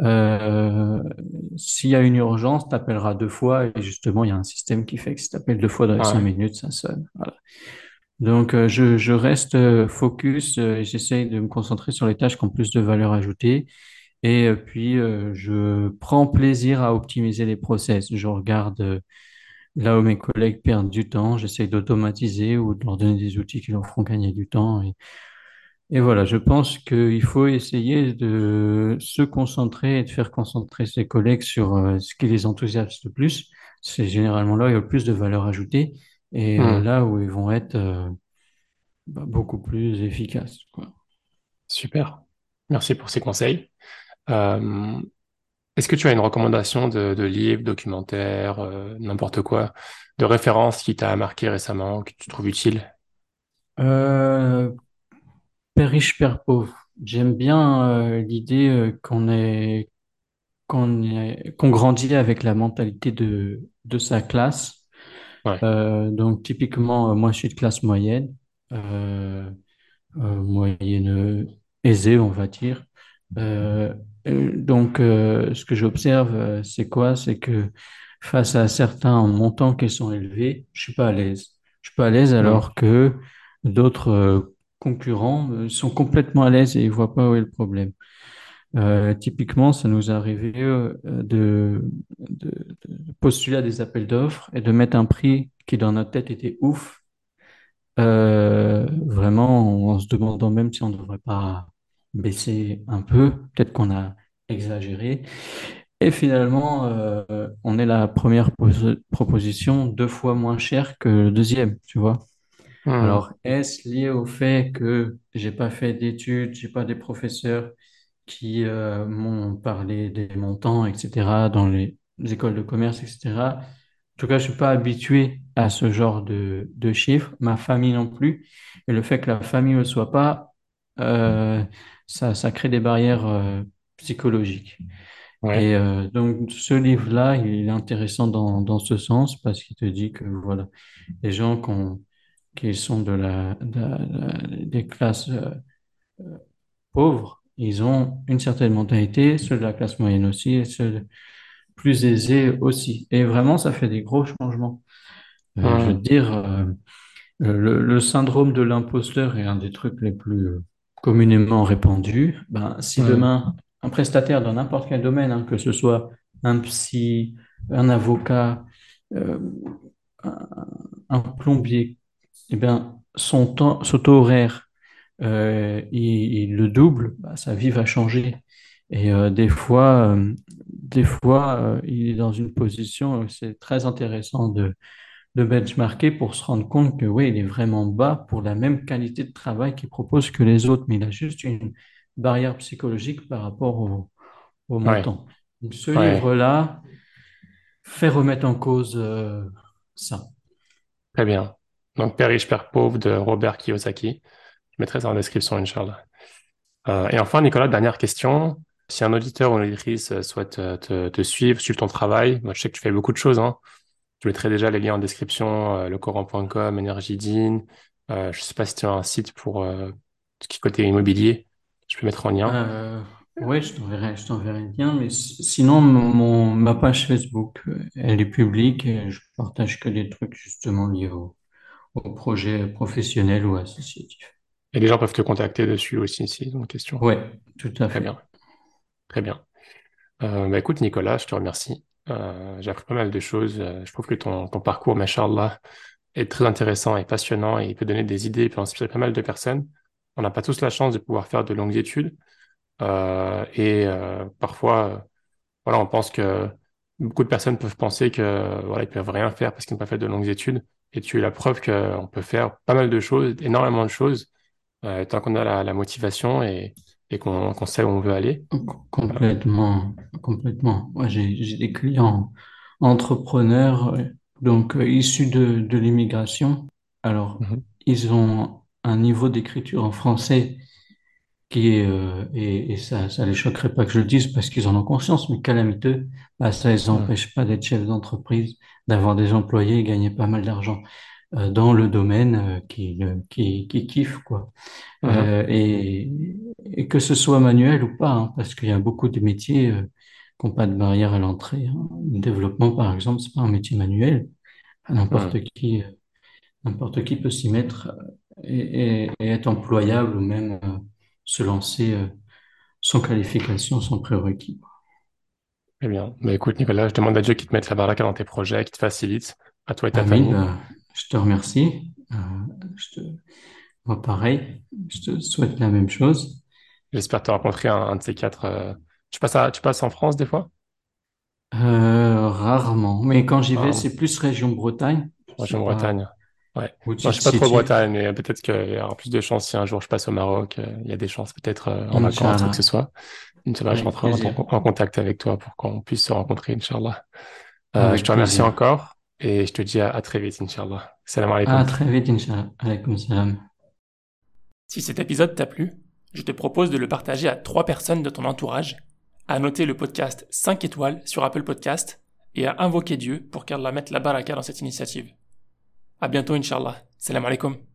Euh, s'il y a une urgence, tu appelleras deux fois. Et justement, il y a un système qui fait que si tu appelles deux fois dans les cinq Ouais. minutes, ça sonne. Voilà. Donc, euh, je, reste euh, focus euh, et j'essaye de me concentrer sur les tâches qui ont plus de valeur ajoutée Et puis, je prends plaisir à optimiser les process. Je regarde là où mes collègues perdent du temps, j'essaie d'automatiser ou de leur donner des outils qui leur feront gagner du temps. Et, et voilà, je pense qu'il faut essayer de se concentrer et de faire concentrer ses collègues sur ce qui les enthousiasme le plus. C'est généralement là où il y a le plus de valeur ajoutée et euh, Hmm, là où ils vont être euh, bah, beaucoup plus efficaces, quoi. super. Merci pour ces conseils. Euh, est-ce que tu as une recommandation de, de livre, documentaire, euh, n'importe quoi, de référence qui t'a marqué récemment, que tu trouves utile? Père riche, père pauvre. J'aime bien l'idée qu'on est, qu'on est, qu'on grandit avec la mentalité de, de sa classe. Ouais. Euh, donc typiquement, euh, moi je suis de classe moyenne, euh, moyenne aisée, on va dire. Donc ce que j'observe, c'est quoi? C'est que face à certains montants qui sont élevés, je suis pas à l'aise. Je suis pas à l'aise alors que d'autres concurrents sont complètement à l'aise et ils voient pas où est le problème. Euh, typiquement, ça nous est arrivé euh, de, de, de postuler à des appels d'offres et de mettre un prix qui dans notre tête était ouf, euh, vraiment en se demandant même si on ne devrait pas baisser un peu, peut-être qu'on a exagéré. Et finalement, euh, on est la première pos- proposition deux fois moins chère que le deuxième, tu vois. hmm, Alors, est-ce lié au fait que j'ai pas fait d'études, j'ai pas des professeurs qui euh, m'ont parlé des montants, etc., dans les écoles de commerce, etc. En tout cas, je suis pas habitué à ce genre de, de chiffres, ma famille non plus. Et le fait que la famille ne le soit pas, euh, ça, ça crée des barrières euh, psychologiques. ouais. Et euh, donc, ce livre-là, il est intéressant dans, dans ce sens parce qu'il te dit que voilà, les gens qui, ont- qui sont de la, de la- de la- des classes pauvres, ils ont une certaine mentalité, ceux de la classe moyenne aussi, et ceux plus aisés aussi. Et vraiment, ça fait des gros changements. Euh, je veux dire, euh, le, le syndrome de l'imposteur est un des trucs les plus euh, communément répandus. Ben, si demain, un prestataire dans n'importe quel domaine, hein, que ce soit un psy, un avocat, euh, un, un plombier, eh bien, son temps, son taux horaire, euh, il, le double, bah, sa vie va changer. Et euh, des fois, euh, des fois, il est dans une position, c'est très intéressant de, de benchmarker pour se rendre compte que oui, il est vraiment bas pour la même qualité de travail qu'il propose que les autres, mais il a juste une barrière psychologique par rapport au, au ouais, montant. Donc, ce ouais, livre-là fait remettre en cause euh, ça. très bien. Donc, Père riche, Père pauvre de Robert Kiyosaki. Je mettrai ça en description, Inch'Allah. Euh, et enfin, Nicolas, dernière question. Si un auditeur ou une auditrice euh, souhaite euh, te, suivre, suivre ton travail, moi, je sais que tu fais beaucoup de choses, hein. Je mettrai déjà les liens en description, lecoran.com, Energydin. Euh, je sais pas si tu as un site pour ce qui côté immobilier. Je peux mettre en lien. Ouais, je t'enverrai, je t'enverrai le lien, mais si- sinon, ma page Facebook, elle est publique et je partage que des trucs justement liés au, au projet professionnel ou associatif. Et les gens peuvent te contacter dessus aussi, s'ils ont une question. Ouais, tout à Très fait. bien, très bien. Euh, bah, écoute, Nicolas, je te remercie. Euh, j'ai appris pas mal de choses. Euh, je trouve que ton, ton parcours, machallah, est très intéressant et passionnant et il peut donner des idées et peut inspirer pas mal de personnes. On n'a pas tous la chance de pouvoir faire de longues études. Euh, et parfois, voilà, on pense que beaucoup de personnes peuvent penser que voilà, ils peuvent rien faire parce qu'ils n'ont pas fait de longues études. Et tu es la preuve qu'on peut faire pas mal de choses, énormément de choses, euh, tant qu'on a la, la motivation et, et qu'on sait où on veut aller. Voilà. Complètement, complètement. Moi, j'ai, des clients entrepreneurs, donc euh, issus de, de l'immigration. Alors, Mhm. ils ont un niveau d'écriture en français qui est, euh, et, et ça, ça les choquerait pas que je le dise parce qu'ils en ont conscience, mais calamiteux, bah, ça les Mhm. empêche pas d'être chefs d'entreprise, d'avoir des employés et gagner pas mal d'argent dans le domaine euh, qui, euh, qui, qui kiffent, quoi. Euh, et, et que ce soit manuel ou pas, hein, parce qu'il y a beaucoup de métiers euh, qui n'ont pas de barrière à l'entrée. hein. Le développement, par exemple, c'est pas un métier manuel. N'importe qui, euh, n'importe qui peut s'y mettre euh, et, et- et être employable ou même euh, se lancer. euh, sans qualification, sans prérequis. Très bien. Mais écoute, Nicolas, je demande à Dieu qu'il te mette la baraka dans tes projets, qu'il te facilite, à toi et ta Amin, famille. Je te remercie. Euh, je te... Moi, pareil, je te souhaite la même chose. J'espère te rencontrer un, un de ces quatre. euh, Tu passes à- tu passes en France des fois? Euh, rarement, mais quand j'y vais, Enfin, c'est plus région Bretagne. pas Bretagne. Ouais. Moi, je te suis pas trop. Bretagne, mais peut-être qu'il y aura plus de chances si un jour je passe au Maroc. Il y a des chances peut-être en vacances ou que ce soit. Inch'Allah, je rentrerai en, en contact avec toi pour qu'on puisse se rencontrer, Inch'Allah. Je te remercie plaisir. encore et je te dis à, à très vite, Inch'Allah. Salam À alaikum. très vite, Inch'Allah. Alaykoum salam. Si cet épisode t'a plu, je te propose de le partager à trois personnes de ton entourage, à noter le podcast 5 étoiles sur Apple Podcast et à invoquer Dieu pour qu'Allah mette la baraka dans cette initiative. À bientôt, Inch'Allah. Salam alaikum.